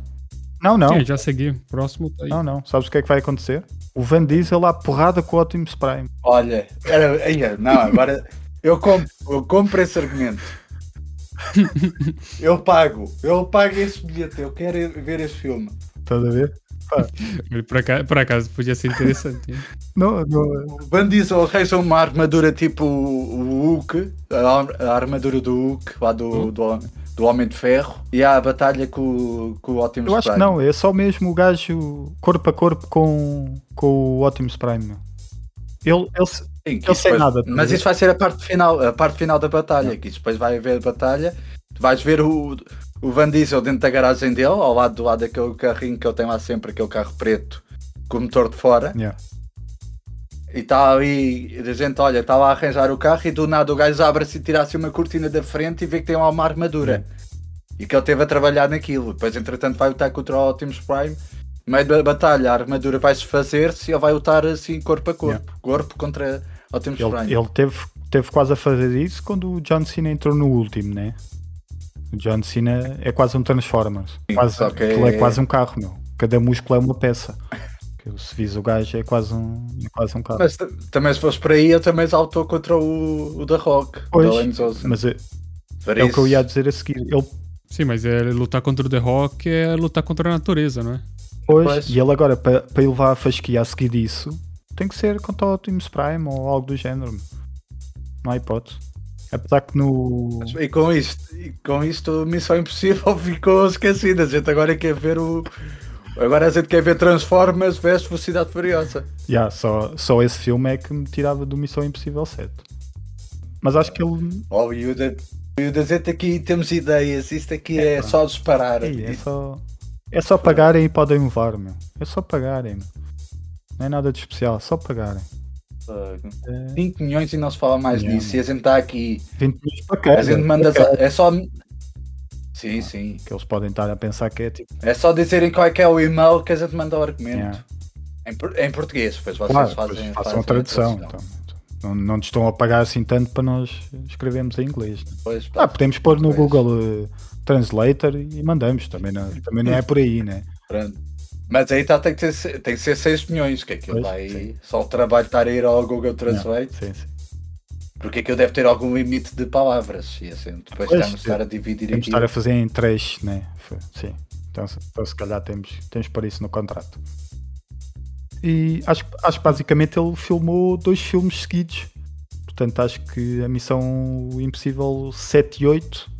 Não, não. Sim, já segui. Próximo tá aí. Não, não. Sabes o que é que vai acontecer? O Van Diesel lá porrada com o Optimus Prime. Olha, era, aí, não, agora eu compro, eu compro esse argumento. <laughs> Eu pago, eu pago esse bilhete, eu quero ver esse filme. Estás a ver? Por acaso, por acaso podia ser interessante. <laughs> Não, não. O Van Diesel arranja uma armadura tipo o Hulk, a, ar- a armadura do Hulk, lá do, do, do Homem de Ferro, e há a batalha com, o- com o Optimus Eu acho que Prime. não. É só mesmo o gajo corpo a corpo com, com o Optimus Prime. Ele, ele, se- Sim, que Eu isso sei depois- nada, mas isso vai ser a parte final, a parte final da batalha, que isso depois vai haver batalha, vais ver o, o Van Diesel dentro da garagem dele, ao lado do lado daquele carrinho que ele tem lá sempre, aquele carro preto com o motor de fora. Yeah. E está ali, a gente, olha, está lá a arranjar o carro e do nada o gajo abre-se e tira assim uma cortina da frente e vê que tem lá uma armadura. E que ele teve a trabalhar naquilo. Depois, entretanto, vai lutar contra o Optimus Prime. No meio da batalha, a armadura vai se fazer-se e ele vai lutar assim, corpo a corpo. Corpo contra Optimus Prime. Ele, ele teve, teve quase a fazer isso quando o John Cena entrou no último, né? O John Cena é quase um Transformers. Sim, quase, só que aquilo é é- quase um carro, meu. Cada músculo é uma peça. Se vis o gajo é quase um, é quase um carro. Mas também se fosse por aí, ele também saltou contra o, o The Rock. Pois. Mas é, Por é o que eu ia dizer a seguir. Ele Sim, mas é lutar contra o The Rock é lutar contra a natureza, não é? Pois, Pois. e ele agora, para para ele levar a fasquia a seguir disso, tem que ser contra o Optimus Prime ou algo do género. meu. Não há hipótese. Apesar que no. E com isto, e com isto, Missão Impossível <laughs> ficou esquecida. A gente agora quer ver o. Agora a gente quer ver Transformers vs Velocidade Furiosa. Yeah, só, só esse filme é que me tirava do Missão Impossível 7. Mas acho que ele. Oh, e o da, e o da gente aqui temos ideias. Isto aqui é, pá. só disparar. Ei, é só. É só pagarem e podem levar, meu. É só pagarem, meu. Não é nada de especial, é só pagarem. É 5 milhões e não se fala mais disso. E a gente está aqui. 20 milhões para cada. A gente manda. É só. Sim, sim. Que eles podem estar a pensar que é tipo. É só dizerem qual é que é o e-mail que a gente manda o argumento. Yeah. Em, em português, depois vocês Claro, fazem, depois fazem façam a tradução. Então, não, não te estão a pagar assim tanto para nós escrevermos em inglês. né? Depois, Ah, podemos pôr no Pois. Google eh, Translator e mandamos. Também não, também não é por aí, né? Pronto. Mas aí tá, tem, que ser, tem que ser 6 milhões, que aquilo Pois, sim. Só o trabalho de estar a ir ao Google Translate, Sim, sim. porque aquilo deve ter algum limite de palavras. E assim, depois Pois, estamos estar a dividir Temos aqui. estar a fazer em três, né? F- Sim. Então, se, então, se calhar temos, temos por isso no contrato. E acho, acho que basicamente ele filmou dois filmes seguidos. Portanto, acho que a missão Impossível 7 e 8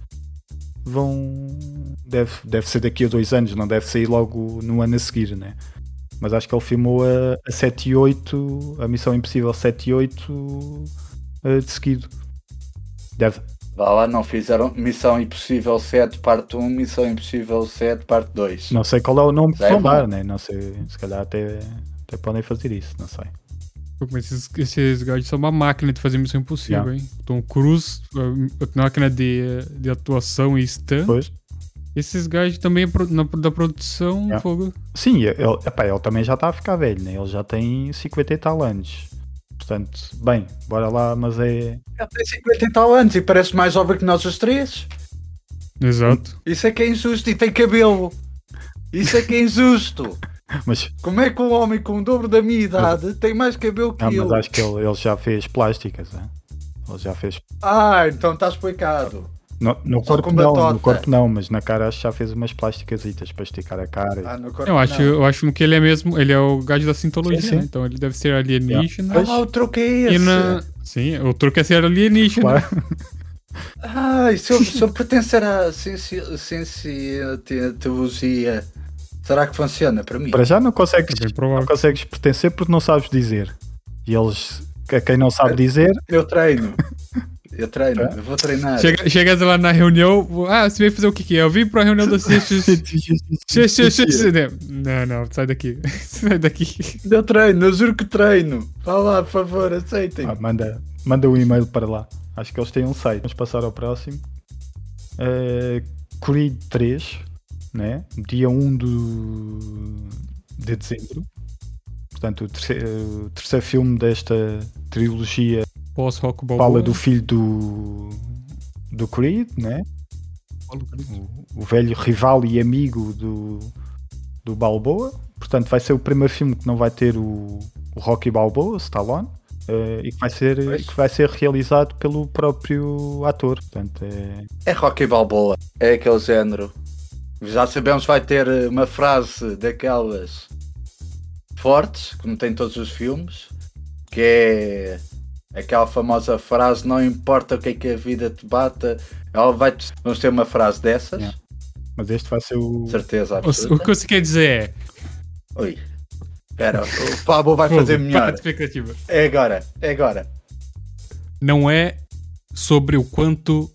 vão. Deve, deve ser daqui a dois anos, não deve sair logo no ano a seguir, né? Mas acho que ele filmou a, a 7 e 8, a missão Impossível 7 e 8 eh, de seguido. Deve, Vá lá, não fizeram Missão Impossível 7, parte 1, Missão Impossível 7, parte 2. Não sei qual é o nome que vão dar, né? Não sei, se calhar até, até podem fazer isso, não sei. Pô, Mas esses, esses são uma máquina de fazer missão impossível, Yeah. hein? Tom Cruise, a máquina de, de atuação e stunt. Pois. Esses gajos também na, da produção, Yeah. fogo. Sim, ele, epá, ele também já está a ficar velho, né? Ele já tem 50 e tal anos. Portanto, bem, bora lá, mas é. Ele tem 50 e tal anos e parece mais jovem que nós os três. Exato. Isso é que é injusto e tem cabelo. Isso é que é injusto. <laughs> Mas, Como é que um homem com o dobro da minha idade tem mais cabelo que não, eu? mas acho que ele, ele já fez plásticas, né? Ele já fez. Ah, então está explicado. No, no Só corpo não, no corpo não, mas na cara acho que já fez umas plásticas para esticar a cara. Ah, no corpo Eu acho, não. eu acho que ele é mesmo, ele é o gajo da sintologia, Sim, sim. né? Então ele deve ser alienígena. Yeah. Ah, o truque é esse. na... Sim, o truque é ser alienígena. Claro. Ah, e se eu, se eu pertencer à ciência- ciência-teologia, será que funciona para mim? Para já não consegues, É não consegues pertencer porque não sabes dizer. E eles, a quem não sabe dizer, Eu treino. Eu treino, eu vou treinar. Chega, chegas lá na reunião, ah, você veio fazer o que que é? Eu vim pra reunião da ciência. <laughs> Não, não, sai daqui. <laughs> Sai daqui. Eu treino, eu juro que treino. Vá lá, por favor, aceitem. Ah, manda, manda um e-mail para lá. Acho que eles têm um site. Vamos passar ao próximo. Eh, Creed 3, né? dia 1 do, de dezembro. Portanto, o terceiro, o terceiro filme desta trilogia fala do filho do, do Creed, né? o, o velho rival e amigo do, do Balboa. Portanto, vai ser o primeiro filme que não vai ter o, o Rocky Balboa, Stallone, eh, e que vai, ser, Pois. que vai ser realizado pelo próprio ator. Portanto, é, É Rocky Balboa, é aquele género. Já sabemos que vai ter eh, uma frase daquelas fortes, como tem em todos os filmes, que é aquela famosa frase: Não importa o que é que a vida te bata, ela vai -te... Vamos ter uma frase dessas, Yeah. mas este vai ser o. certeza O, o absoluta. que você quer dizer é. Oi, espera, o Pablo vai fazer melhor. expectativa. É agora, é agora. Não é sobre o quanto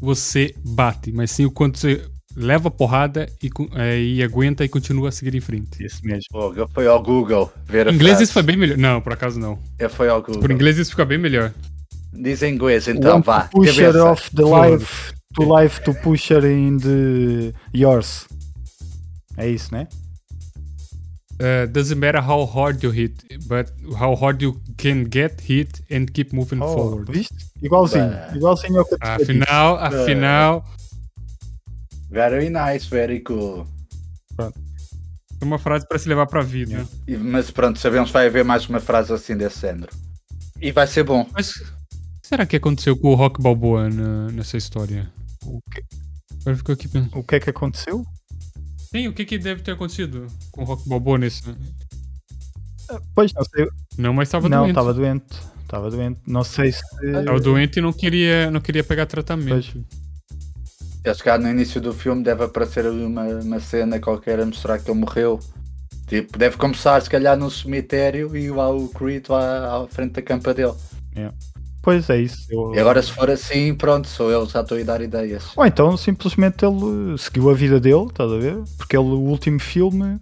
você bate, mas sim o quanto você leva porrada e, é, e aguenta e continua a seguir em frente. Isso mesmo. Eu fui ao Google ver a Em inglês frase. isso foi bem melhor. Não, por acaso não. Eu fui ao Google. Por inglês isso fica bem melhor. Diz em inglês, então, Want vá. to push her cabeça. off the life to life to push her in the yours. É isso, né? Uh, doesn't matter how hard you hit, but how hard you can get hit and keep moving Oh, forward. viste? Igualzinho. Bah. Igualzinho ao que eu te disse. Afinal, afinal, Very nice, very cool. é uma frase para se levar pra vida. E- Mas pronto, sabemos que vai haver mais uma frase assim desse género. E vai ser bom. Mas o que será que aconteceu com o Rock Balboa na- nessa história? O que, Agora ficou aqui pensando. o que é que aconteceu? Sim, o que, que deve ter acontecido com o Rock Balboa nesse. Pois, não sei. Não, mas estava não, doente. estava doente. Estava doente. Não sei se. Estava doente e não queria, não queria pegar tratamento. Acho que no início do filme deve aparecer ali uma, uma cena qualquer a mostrar que ele morreu. Tipo, deve começar se calhar num cemitério e lá o Creed lá à frente da campa dele. Pois é isso. Eu- E agora se for assim, pronto, sou eu, já estou a dar ideias. Ou então simplesmente ele seguiu a vida dele, estás a ver? Porque ele, o último filme,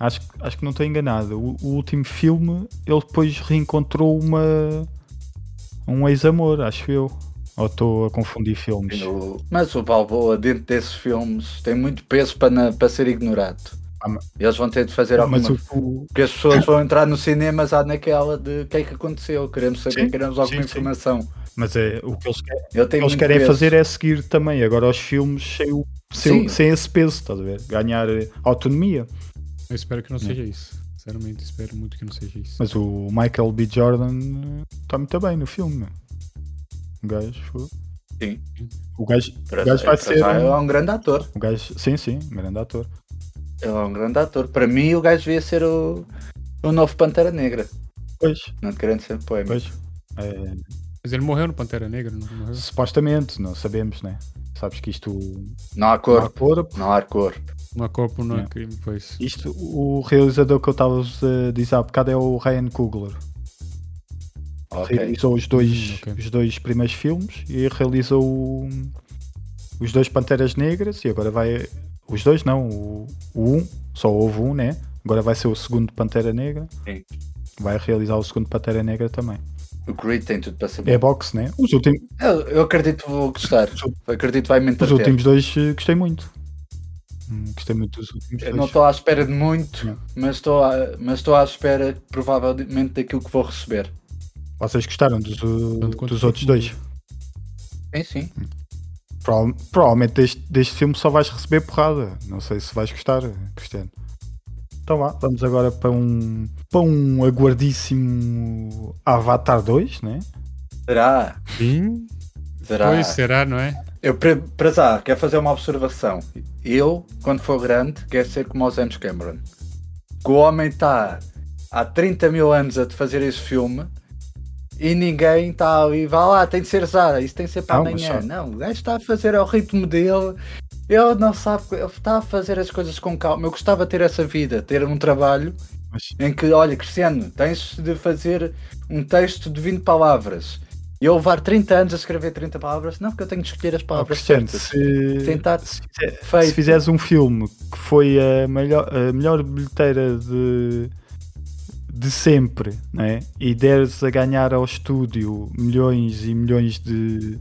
acho, acho que não estou enganado, o, o último filme ele depois reencontrou uma um ex-amor, acho eu. Ou estou a confundir filmes? No- Mas o Balboa, dentro desses filmes, tem muito peso para, na- para ser ignorado. Ah, mas- Eles vão ter de fazer Não, alguma mas o, Porque as pessoas vão entrar no cinema já naquela de o que é que aconteceu, queremos saber, Sim, queremos alguma sim, sim. informação. mas é, o que eles, querem, Eu o tenho que eles querem peso. fazer é seguir também agora os filmes sem, o- sem, Sim. sem esse peso, estás a ver? Ganhar eh, autonomia. Eu espero que não seja isso. Sinceramente, espero muito que não seja isso. Mas o Michael B. Jordan está muito bem no filme. O gajo. foi- Sim. O gajo, o gajo vai para ser. já ele é um- um grande ator. O gajo, sim, sim, grande ator. Ele é um grande ator. Para mim, o gajo devia ser o, o novo Pantera Negra. Pois, Não querendo ser poema. pois. É, Mas ele morreu no Pantera Negra, não morreu? supostamente, não sabemos, né? Sabes que isto. Não há não há corpo. corpo. Não há corpo. Não é Não. crime, pois. Isto, o realizador que eu estava a dizer há bocado é o Ryan Coogler. Ok. Realizou os dois, Hum, ok. os dois primeiros filmes e realizou o- os dois Panteras Negras e agora vai. Os dois não, o, o um, só houve um, né? Agora vai ser o segundo Pantera Negra. Sim. Vai realizar o segundo Pantera Negra também. O Creed tem tudo para ser É boxe, né? Os, últimos Eu, eu acredito que vou gostar. Acredito que vai me os últimos dois eh, gostei muito. Hum, Gostei muito dos últimos Eu dois. não estou à espera de muito, Não. mas estou à, mas estou à espera provavelmente daquilo que vou receber. Vocês gostaram dos, Tanto dos outros dois? Sim, sim. Prova- provavelmente deste, deste filme só vais receber porrada. Não sei se vais gostar, Cristiano. Então vá, vamos agora para um, para um aguardíssimo Avatar 2, né? Será? Sim, Será? pois será, não é? Eu, para- para já, quero fazer uma observação. Eu, quando for grande, quero ser como o James Cameron. Que o homem está há 30 mil anos a fazer esse filme e ninguém está ali, vá lá, tem de ser Zara, isso tem de ser para Não, amanhã. só- Não, o gajo está a fazer ao ritmo dele. Ele não sabe, ele está a fazer as coisas com calma. Eu gostava de ter essa vida, ter um trabalho Mas, em que, olha, Cristiano, tens de fazer um texto de 20 palavras. E eu levar 30 anos a escrever 30 palavras, não, porque eu tenho de escolher as palavras Cristiano, certas. se, Tentar se, fizer- se fizeres um filme que foi a melhor, a melhor bilheteira de, de sempre, né? e deres a ganhar ao estúdio milhões e milhões de,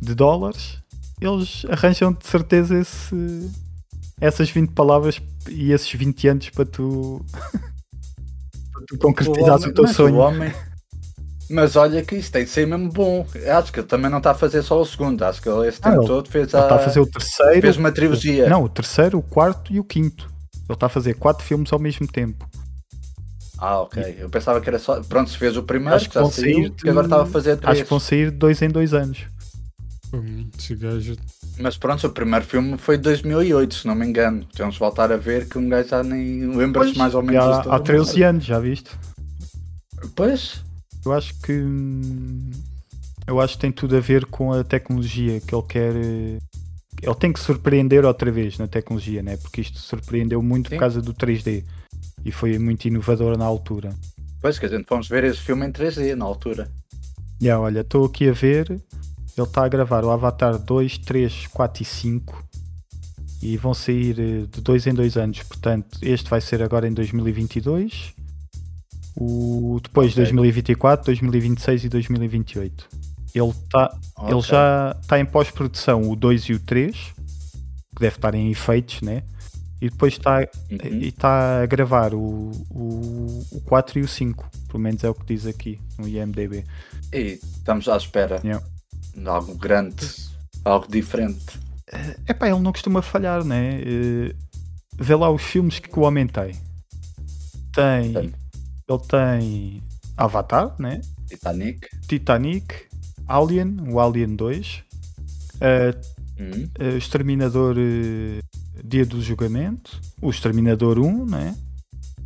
de dólares, eles arranjam de certeza esse, essas 20 palavras e esses 20 anos para tu, <laughs> para tu concretizares o, homem- teu mas sonho. o homem- Mas olha que isso tem de ser mesmo bom. Acho que ele também não está a fazer só o segundo. Acho que ele esse Ah, tempo ele- todo fez, Ele está a a... fazer o terceiro. fez uma trilogia. Não, o terceiro, o quarto e o quinto. Ele está a fazer quatro filmes ao mesmo tempo. Ah, ok. Eu pensava que era só. Pronto, se fez o primeiro, Acho que já vão saiu, sair que agora de- estava a fazer três. Acho que vão sair de dois em dois anos. Hum, gajo. Mas pronto, o primeiro filme foi de 2008, se não me engano. Temos de voltar a ver que um gajo já nem lembra-se mais ou menos. há, história. há 13 anos, já viste? Pois, Eu acho que. hum, Eu acho que tem tudo a ver com a tecnologia que ele quer. eh, Ele tem que surpreender outra vez na tecnologia, né? Porque isto surpreendeu muito Sim. por causa do 3D. E foi muito inovador na altura. pois que a gente fomos ver esse filme em 3D na altura. Já, olha, estou aqui a ver ele está a gravar o Avatar 2, 3, 4 e 5 e vão sair eh, de dois em dois anos. Portanto, este vai ser agora em 2022, o depois Ok. 2024, 2026 e 2028. Ele, tá, ele Ok. já está em pós-produção o 2 e o 3, que deve estar em efeitos, né? E depois está Uhum. está a gravar o, o, o 4 e o 5, pelo menos é o que diz aqui no IMDB. E estamos à espera Yeah. de algo grande, algo diferente. É pá, ele não costuma falhar, né? Eh, Vê lá os filmes que o homem tem. Tem. Tem. Ele tem Avatar, né? Titanic. Titanic, Alien, o Alien 2, eh, Uhum. eh, Exterminador eh, Dia do Julgamento, o Exterminador 1, né?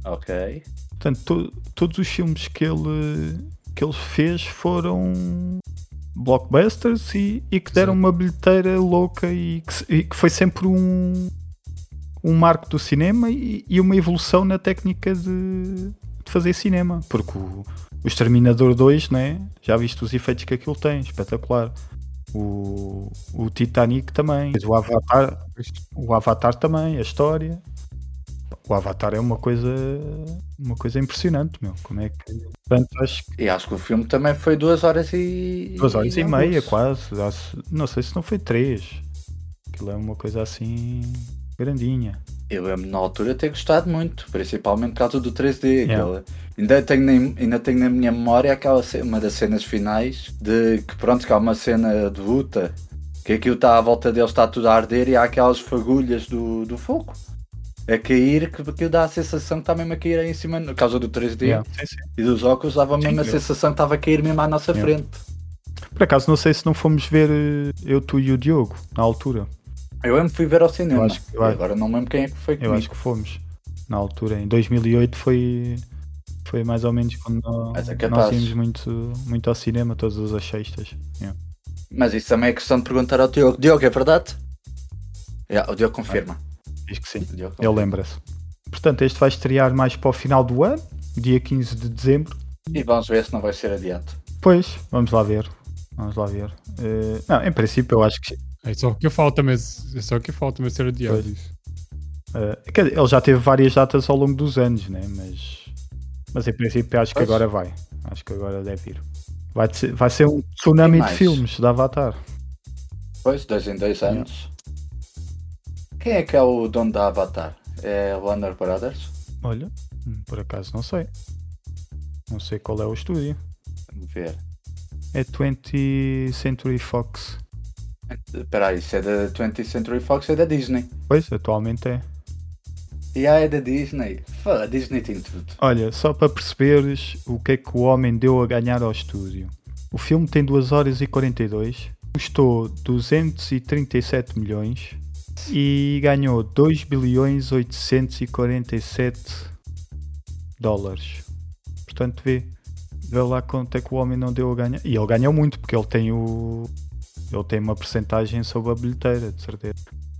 Ok. Portanto, to- todos os filmes que ele, que ele fez foram blockbusters e, e que deram Sim. uma bilheteira louca e que, e que foi sempre um, um marco do cinema e, e uma evolução na técnica de, de fazer cinema. Porque o, o Exterminador 2, né? já viste os efeitos que aquilo tem, espetacular. O, o Titanic também, o Avatar, o Avatar também, a história. O Avatar é uma coisa uma coisa impressionante, meu. Como é que. Portanto, acho que E acho que o filme também foi duas horas e. duas horas e alguns. meia, quase. Não sei se não foi três. Aquilo é uma coisa assim grandinha. Eu lembro na altura ter gostado muito, principalmente por causa do 3D. Yeah. aquela- Ainda, tenho na, ainda tenho na minha memória aquela uma das cenas finais de que pronto, que há uma cena de luta que aquilo está à volta deles, está tudo a arder e há aquelas fagulhas do, do fogo a cair, que aquilo dá a sensação que está mesmo a cair aí em cima, por causa do 3D Yeah, sim, sim. e dos óculos, dava Sim, mesmo a eu- sensação que estava a cair mesmo à nossa Yeah. frente. Por acaso, não sei se não fomos ver eh, eu, tu e o Diogo na altura. Eu que fui ver ao cinema. Eu acho que- eu acho- agora não me lembro quem é que foi Eu comigo. acho que fomos na altura. Em 2008 foi, foi mais ou menos quando nós, é nós íamos muito, muito ao cinema, todas as sextas. Yeah. Mas isso também é questão de perguntar ao Diogo. Diogo, é verdade? Yeah, o Diogo confirma. Diz que sim. Ele lembra-se. Portanto, este vai estrear mais para o final do ano, dia 15 de dezembro. E vamos ver se não vai ser adiado. Pois, vamos lá ver. Vamos lá ver. Eh, não, em princípio, eu acho que. É só o que falta mesmo. É só o que falta mesmo ser adiado Pois. isso. eh, quer dizer, ele já teve várias datas ao longo dos anos, né? mas. Mas em princípio, acho que Pois. agora vai. Acho que agora deve ir. Vai ser, vai ser um tsunami de filmes da Avatar. Pois, dois em dois anos. Quem é que é o dono da Avatar? É Warner Brothers? Olha, por acaso não sei. Não sei qual é o estúdio. Vamos ver. É 20th Century Fox. Espera aí, isso é da 20th Century Fox, é da Disney. Pois, atualmente é. E aí é da Disney. Fã, a Disney tem tudo. Olha, só para perceberes o que é que o homem deu a ganhar ao estúdio. O filme tem 2 horas e 42, custou 237 milhões e ganhou 2 bilhões 847 dólares. Portanto, vê, vê lá quanto é que o homem não deu a ganhar. E ele ganhou muito, porque ele tem o. Ele tem uma percentagem sobre a bilheteira, de certeza.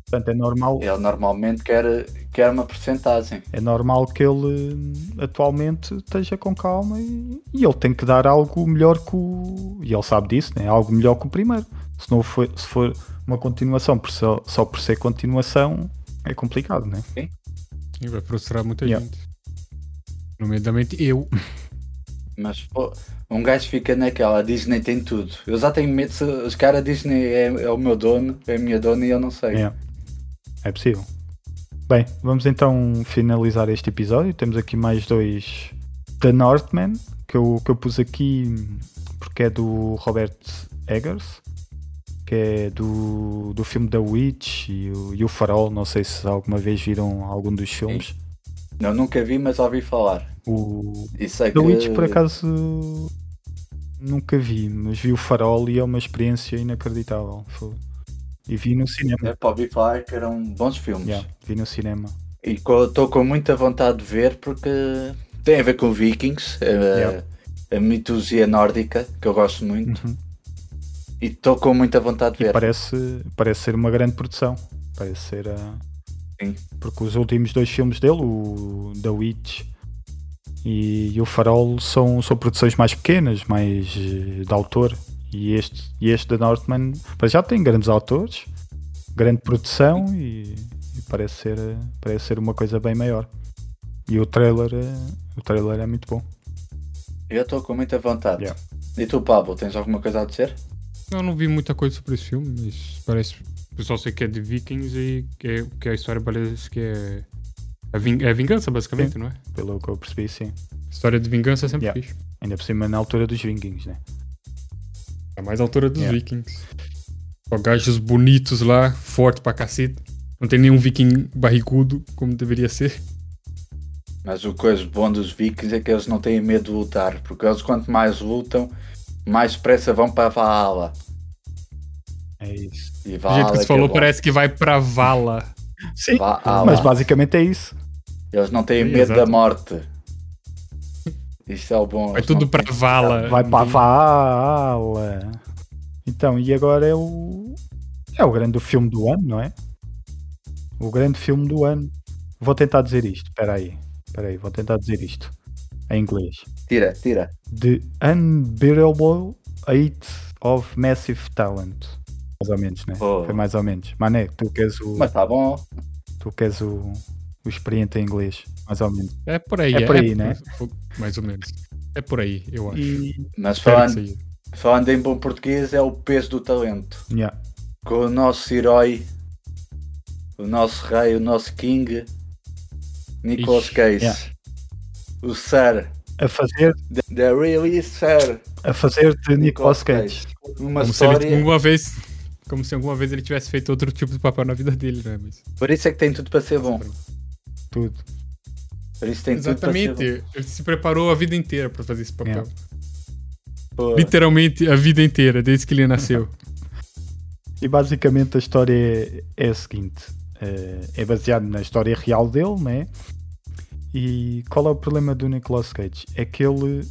Portanto, é normal, Ele normalmente quer, quer uma porcentagem. é normal que ele atualmente esteja com calma e, e ele tem que dar algo melhor que o. E ele sabe disso, né? Algo melhor que o primeiro. Se, não for, se for uma continuação por só, só por ser continuação, é complicado, né? Sim, vai frustrar muita Yeah. gente. Nomeadamente eu. Mas pô, um gajo fica naquela, a Disney tem tudo. Eu já tenho medo se os caras Disney é, é o meu dono, é a minha dona e eu não sei. É, é possível. Bem, vamos então finalizar este episódio. Temos aqui mais dois The Northman, que eu, que eu pus aqui porque é do Robert Eggers, que é do, do filme The Witch e o, e o Farol. Não sei se alguma vez viram algum dos filmes. Não, nunca vi, mas ouvi falar. O E sei The que... Witch, por acaso, nunca vi, mas vi o Farol e é uma experiência inacreditável. Foi- E vi no cinema. É para ouvir falar que eram bons filmes. Yeah, vi no cinema. E estou com muita vontade de ver porque tem a ver com Vikings, a, Yeah. a mitologia nórdica, que eu gosto muito. Uhum. E estou com muita vontade de E ver. parece, parece ser uma grande produção. Parece ser a. Sim. Porque os últimos dois filmes dele, o The Witch e, e o Farol, são, são produções mais pequenas, mais eh, de autor. E este, e este da Northman para já tem grandes autores, grande produção e, e parece, ser, parece ser uma coisa bem maior. E o trailer, é- o trailer é muito bom. Eu estou com muita vontade. Yeah. E tu, Pablo, tens alguma coisa a dizer? Eu não vi muita coisa sobre esse filme, mas parece. Eu só sei que é de Vikings e que, é, que a história parece que é. A ving- é vingança, basicamente, não é? Pelo que eu percebi, sim. História de vingança é sempre Yeah. fixe. Ainda por cima na altura dos Vikings, né? É mais a altura dos Yeah. Vikings. Só gajos bonitos lá, forte pra cacete. Não tem nenhum viking barrigudo, como deveria ser. Mas o coisa bom dos vikings é que eles não têm medo de lutar, porque eles quanto mais lutam, mais depressa vão para a Valhalla. É isso. E Do Valhalla jeito que é você falou, bom. parece que vai pra vala. Sim, Valhalla. mas basicamente é isso. Eles não têm Sim, medo exato. da morte. Isto é o bom. Vai tudo pra têm- vala. Vai para a Vala. Então, e agora é o. É o grande filme do ano, não é? O grande filme do ano. Vou tentar dizer isto. Espera aí. Espera aí, vou tentar dizer isto. Em inglês. Tira, tira. The Unbearable Height of Massive Talent. Mais ou menos, né? Oh. Foi mais ou menos. Mané, tu queres o. Mas tá bom. Tu queres o. O experiente em inglês. Mais ou menos. É por aí, É por aí, né? Mais ou menos. É por aí, eu acho. E. Mas falando, falando em bom português, é o peso do talento. Yeah. Com o nosso herói, o nosso rei, o nosso king, Nicolas Ixi, Cage. yeah. O Sir. A fazer, The, the really Sir. a fazer de Nicolas Cage. Uma Como se ele história. alguma vez. Como se alguma vez ele tivesse feito outro tipo de papel na vida dele, né? Mas... Por isso é que tem tudo para ser bom. Tudo. Por isso tem tudo para ser Exatamente. Ele se preparou a vida inteira pra fazer esse papel. Pô, Literalmente a vida inteira, desde que ele nasceu. <laughs> E basicamente a história é, é a seguinte: eh, é baseado na história real dele, né? E qual é o problema do Nicolas Cage? É que ele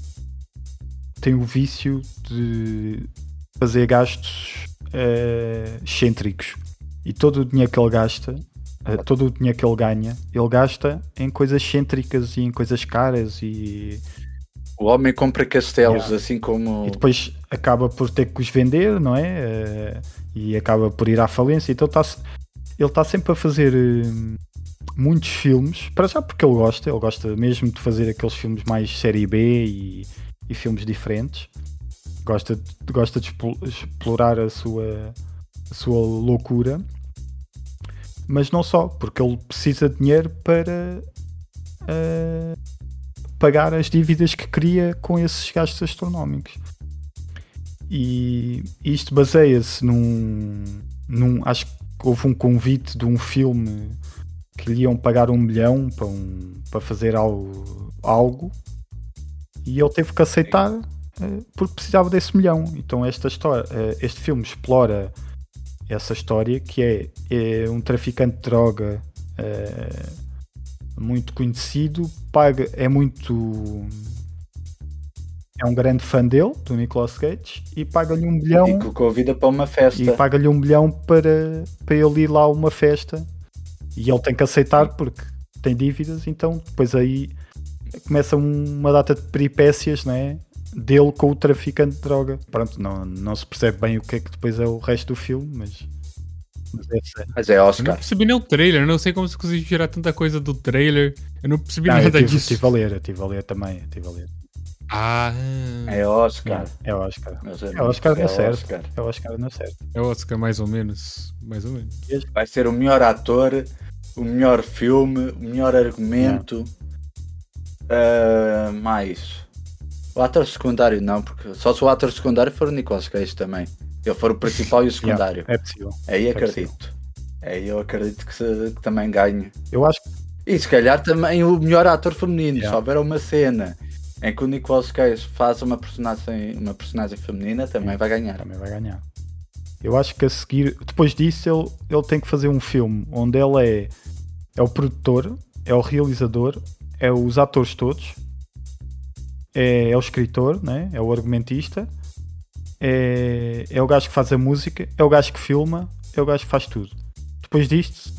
tem o vício de fazer gastos eh, excêntricos. E todo o dinheiro que ele gasta, eh, todo o dinheiro que ele ganha, ele gasta em coisas excêntricas e em coisas caras e O homem compra castelos, Yeah. assim como. e depois acaba por ter que os vender, não é? Eh, e acaba por ir à falência. Então tá, ele está sempre a fazer muitos filmes, para já porque ele gosta, ele gosta mesmo de fazer aqueles filmes mais série B e, e filmes diferentes. Gosta, de- gosta de explo- explorar a sua, a sua loucura. Mas não só, porque ele precisa de dinheiro para eh, pagar as dívidas que cria com esses gastos astronómicos. E isto baseia-se num, num. Acho que houve um convite de um filme que lhe iam pagar um milhão para, um, para fazer algo, algo e ele teve que aceitar porque precisava desse milhão. Então esta história, eh, este filme explora essa história que é, é um traficante de droga eh, muito conhecido, paga, é muito é um grande fã dele, do Nicolas Cage, e paga-lhe um milhão E que convida para uma festa. e paga-lhe um milhão para, para ele ir lá a uma festa e ele tem que aceitar porque tem dívidas, então depois aí começa um- uma data de peripécias né, dele com o traficante de droga. Pronto, não, não se percebe bem o que é que depois é o resto do filme, mas, mas é sério. Mas é Eu não Oscar. percebi nem o trailer, eu não sei como se conseguiu tirar tanta coisa do trailer. Eu não percebi Não, eu nada tive, disso. tive a ler, eu tive a ler também, eu tive a ler. Ah, É Oscar. É Oscar. meus É o amigos, Oscar é certo. Oscar. É Oscar na certo. é Oscar mais ou menos. Mais ou menos. Vai ser o melhor ator, o melhor filme, o melhor argumento. Ah, mais. O ator secundário não, porque só se o ator secundário for o Nicolas Cage também. Ele for o principal e o secundário. É possível. Aí é acredito. Aí eu acredito que, se- que também ganhe. Eu acho que E se calhar também o melhor ator feminino. Yeah. Se houver uma cena em que o Nicolas Cage faz uma personagem, uma personagem feminina, também vai ganhar. também vai ganhar. Eu acho que a seguir, depois disso, ele, ele tem que fazer um filme onde ele é, é o produtor, é o realizador, é os atores todos, é, é o escritor, né? é o argumentista, é, é o gajo que faz a música, é o gajo que filma, é o gajo que faz tudo. Depois disto,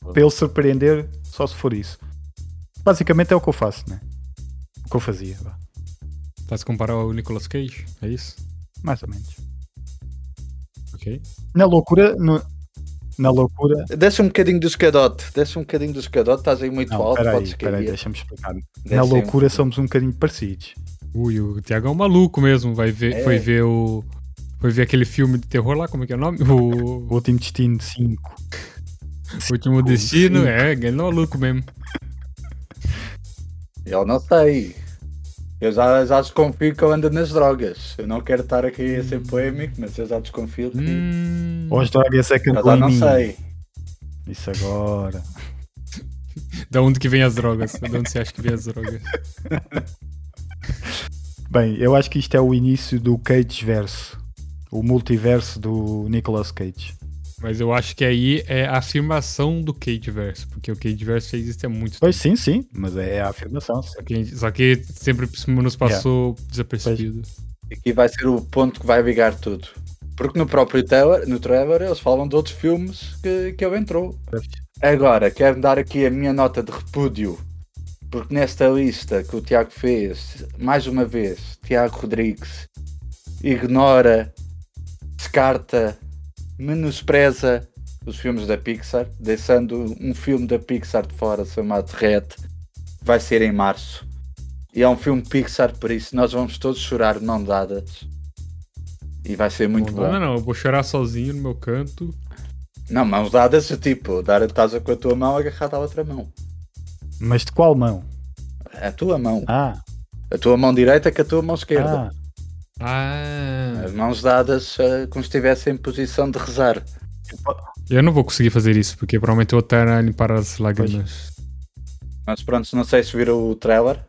para ele surpreender, só se for isso. Basicamente é o que eu faço, né? O que eu fazia, vá. Estás a comparar ao Nicolas Cage? É isso? mais ou menos. Ok. Na loucura, no- na loucura. Desce um bocadinho do escadote. Desce um bocadinho do escadote. Estás aí muito Não, alto. peraí, podes peraí, cair. deixa-me explicar. Desce Na um loucura bocadinho. somos um bocadinho parecidos. Ui, o Thiago é um maluco mesmo. Vai ver, É. Foi ver o. Foi ver aquele filme de terror lá, como é que é o nome? O, O último destino 5. Último Destino. sim. É, ele é maluco mesmo. Eu não sei. Eu já, já desconfio que eu ando nas drogas. Eu não quero estar aqui a ser polémico, mas eu já desconfio que. Hum, Ou as drogas é já em não sei. Isso agora. da onde que vem as drogas? Da onde você acha que vem as drogas? <laughs> Bem, eu acho que isto é o início do Cage verso. O multiverso do Nicolas Cage. Mas eu acho que aí é a afirmação do Cageverse, porque o Cageverse já existe há muito Pois sim, sim, mas é a afirmação. Só que, só que sempre nos passou desapercebido. Aqui vai ser o ponto que vai ligar tudo. Porque no próprio trailer, no trailer eles falam de outros filmes que, que ele entrou. Agora, quero dar aqui a minha nota de repúdio. Porque nesta lista que o Tiago fez, mais uma vez, Tiago Rodrigues ignora, descarta, menospreza os filmes da Pixar, deixando um filme da Pixar de fora chamado Red, vai ser em março. E é um filme Pixar, por isso nós vamos todos chorar de mão dadas. E vai ser muito não, bom. não, não, eu vou chorar sozinho no meu canto. Não, mãos dadas, tipo, dar estás com a tua mão agarrada à outra mão. Mas de qual mão? A tua mão. Ah, A tua mão direita com a tua mão esquerda. ah. Ah, As mãos dadas eh, como se estivesse em posição de rezar. eu não vou conseguir fazer isso, porque provavelmente eu vou estar a limpar as lágrimas. Mas pronto, não sei se viram o trailer.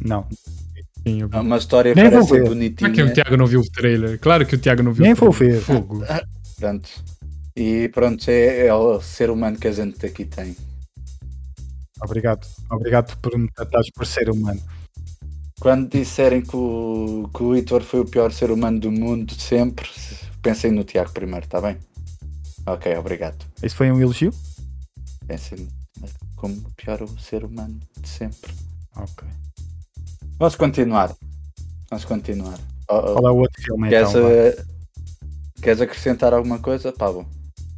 Não. Sim, eu vi. É uma história Nem vou parece ver. Como é bonitinha. que o Thiago não viu o trailer? Claro que o Thiago não viu Nem o vou trailer. ver. Fogo. <laughs> Pronto. E pronto, é, é o ser humano que a gente aqui tem. Obrigado. Obrigado por me tratares por ser humano. Quando disserem que o, que o Heitor foi o pior ser humano do mundo de sempre, pensem no Tiago primeiro, está bem? Ok, obrigado. Isso foi um elogio? Pensem como o pior ser humano de sempre. Ok. Vamos continuar. Vamos continuar. Oh, oh, Qual é o outro filme queres, então? eh, queres acrescentar alguma coisa, Pablo?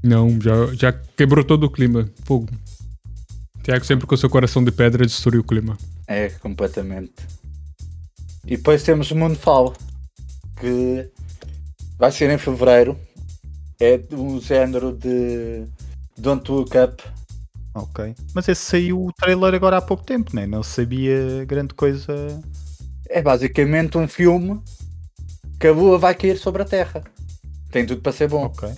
Não, já, já quebrou todo o clima. Fogo. Thiago sempre com seu coração de pedra destruiu o clima. É, completamente. E depois temos o Moonfall, que vai ser em fevereiro. É um género de Don't Look Up. Ok. Mas esse saiu o trailer agora há pouco tempo, né? Não sabia grande coisa. É basicamente um filme que a lua vai cair sobre a Terra. Tem tudo para ser bom. Ok.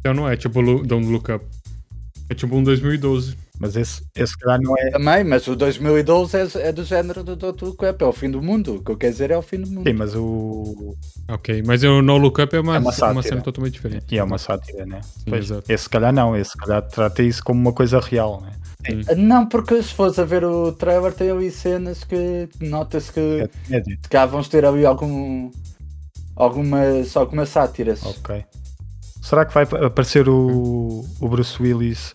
Então não é tipo Don't Look Up. É tipo um 2012. Mas esse, esse se calhar não é. Também, mas o 2012 é, é do género do Don't Look Up. É o fim do mundo. O que eu quero dizer é o fim do mundo. Sim, mas o. Ok, mas o No Look Up é uma, É uma uma, cena totalmente diferente. E é uma sátira, né? Sim, Pois, exato. esse se calhar não, esse se calhar trata isso como uma coisa real, né? Não, porque se fores a ver o trailer, tem ali cenas que nota-se que É, é cá vamos ter ali algum. algumas, algumas sátiras. Ok. Será que vai aparecer o, o Bruce Willis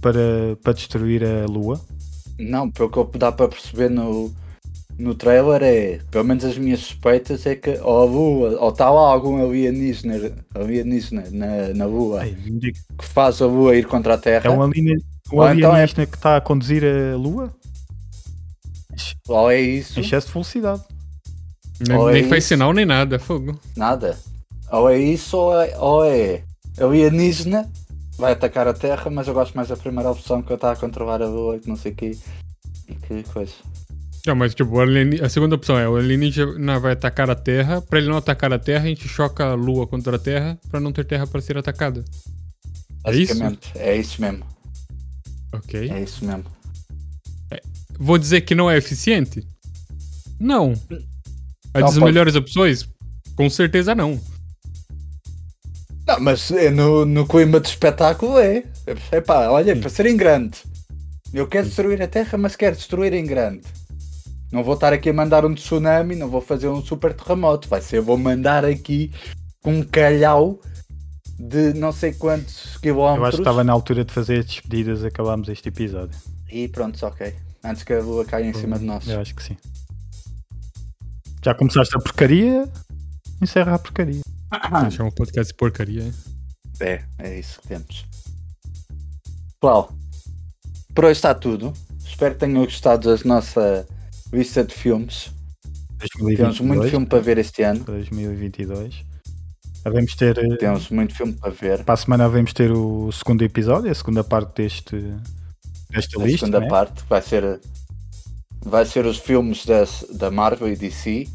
para, para destruir a Lua? Não, pelo que dá para perceber no, no trailer é, pelo menos as minhas suspeitas é que ou a lua, ou está lá algum alienígena, alienígena na, na lua diga. que faz a lua ir contra a Terra, É um, alien, um Ou então é- alienígena que está a conduzir a Lua? ou é isso, excesso de velocidade. Nem, é faz isso. sinal nem nada. Fogo. nada. Ou é isso ou é, ou é alienígena vai atacar a Terra, mas eu gosto mais da primeira opção que eu está a controlar a lua e que não sei o quê. E que coisa. Não, mas tipo, a segunda opção é o alienígena vai atacar a Terra. Pra ele não atacar a Terra, a gente choca a Lua contra a Terra pra não ter Terra pra ser atacada. É isso? Basicamente, é isso mesmo. Ok. É isso mesmo. Vou dizer que não é eficiente? Não. É Não, das pode- melhores opções? Com certeza não. Não, mas é no, no clima de espetáculo é. Epá, olha, para ser em grande. Eu quero destruir a Terra, mas quero destruir em grande. Não vou estar aqui a mandar um tsunami, não vou fazer um super terremoto. Vai ser, vou mandar aqui um calhau de não sei quantos Eu quilómetros. acho que estava na altura de fazer as despedidas, acabámos este episódio. E pronto, ok. Antes que a lua caia em cima de nós. Eu acho que sim. Já começaste a porcaria, encerra a porcaria. <coughs> Deixar um podcast de porcaria. hein? É, é isso que temos. Pessoal, por hoje está tudo. Espero que tenham gostado da nossa lista de filmes. 2022, Temos muito filme para ver este ano. 2022. Vamos ter. eh, Temos muito filme para ver. Para a semana vamos ter o segundo episódio, a segunda parte deste, desta A lista. segunda né? parte vai ser, vai ser os filmes das, da Marvel e DC.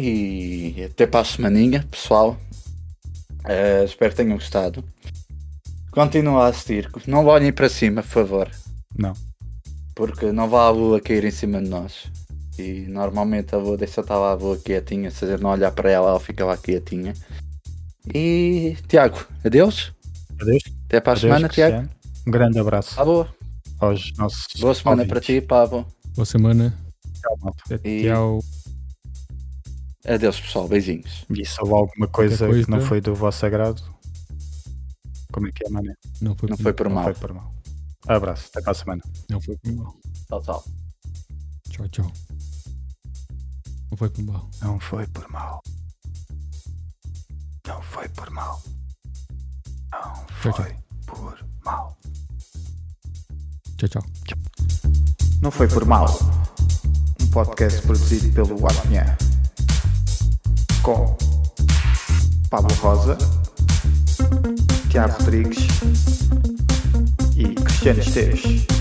E até para a semaninha, pessoal. Eh, espero que tenham gostado. Continuem a assistir. Não olhem para cima, por favor. Não. Porque não vá a lua cair em cima de nós. E normalmente a lua deixa estar lá a lua quietinha. Se a gente não olhar para ela, ela fica lá quietinha. E Tiago, adeus. Adeus. Até para a Adeus, semana, Tiago. Cristiano. Um grande abraço Tá boa. aos nossos. Boa semana ouvintes. para ti, Pablo. Boa semana. Tchau, malta. E- Tchau. Adeus, pessoal. Beijinhos. E se houve alguma coisa, coisa- que não foi do vosso agrado, como é que é, mané? Não foi, Não por foi mal. por Não mal. foi por mal. Abraço, até para a semana. Não foi por mal. Tchau, tchau. Tchau, tchau. Não foi por mal. Não foi por mal. Não foi por mal. Não Tchau, foi por mal. Tchau, tchau. Não foi por mal. Um podcast produzido pelo Apinha. Com Pablo Rosa, Tiago Rodrigues e Cristiano Esteves.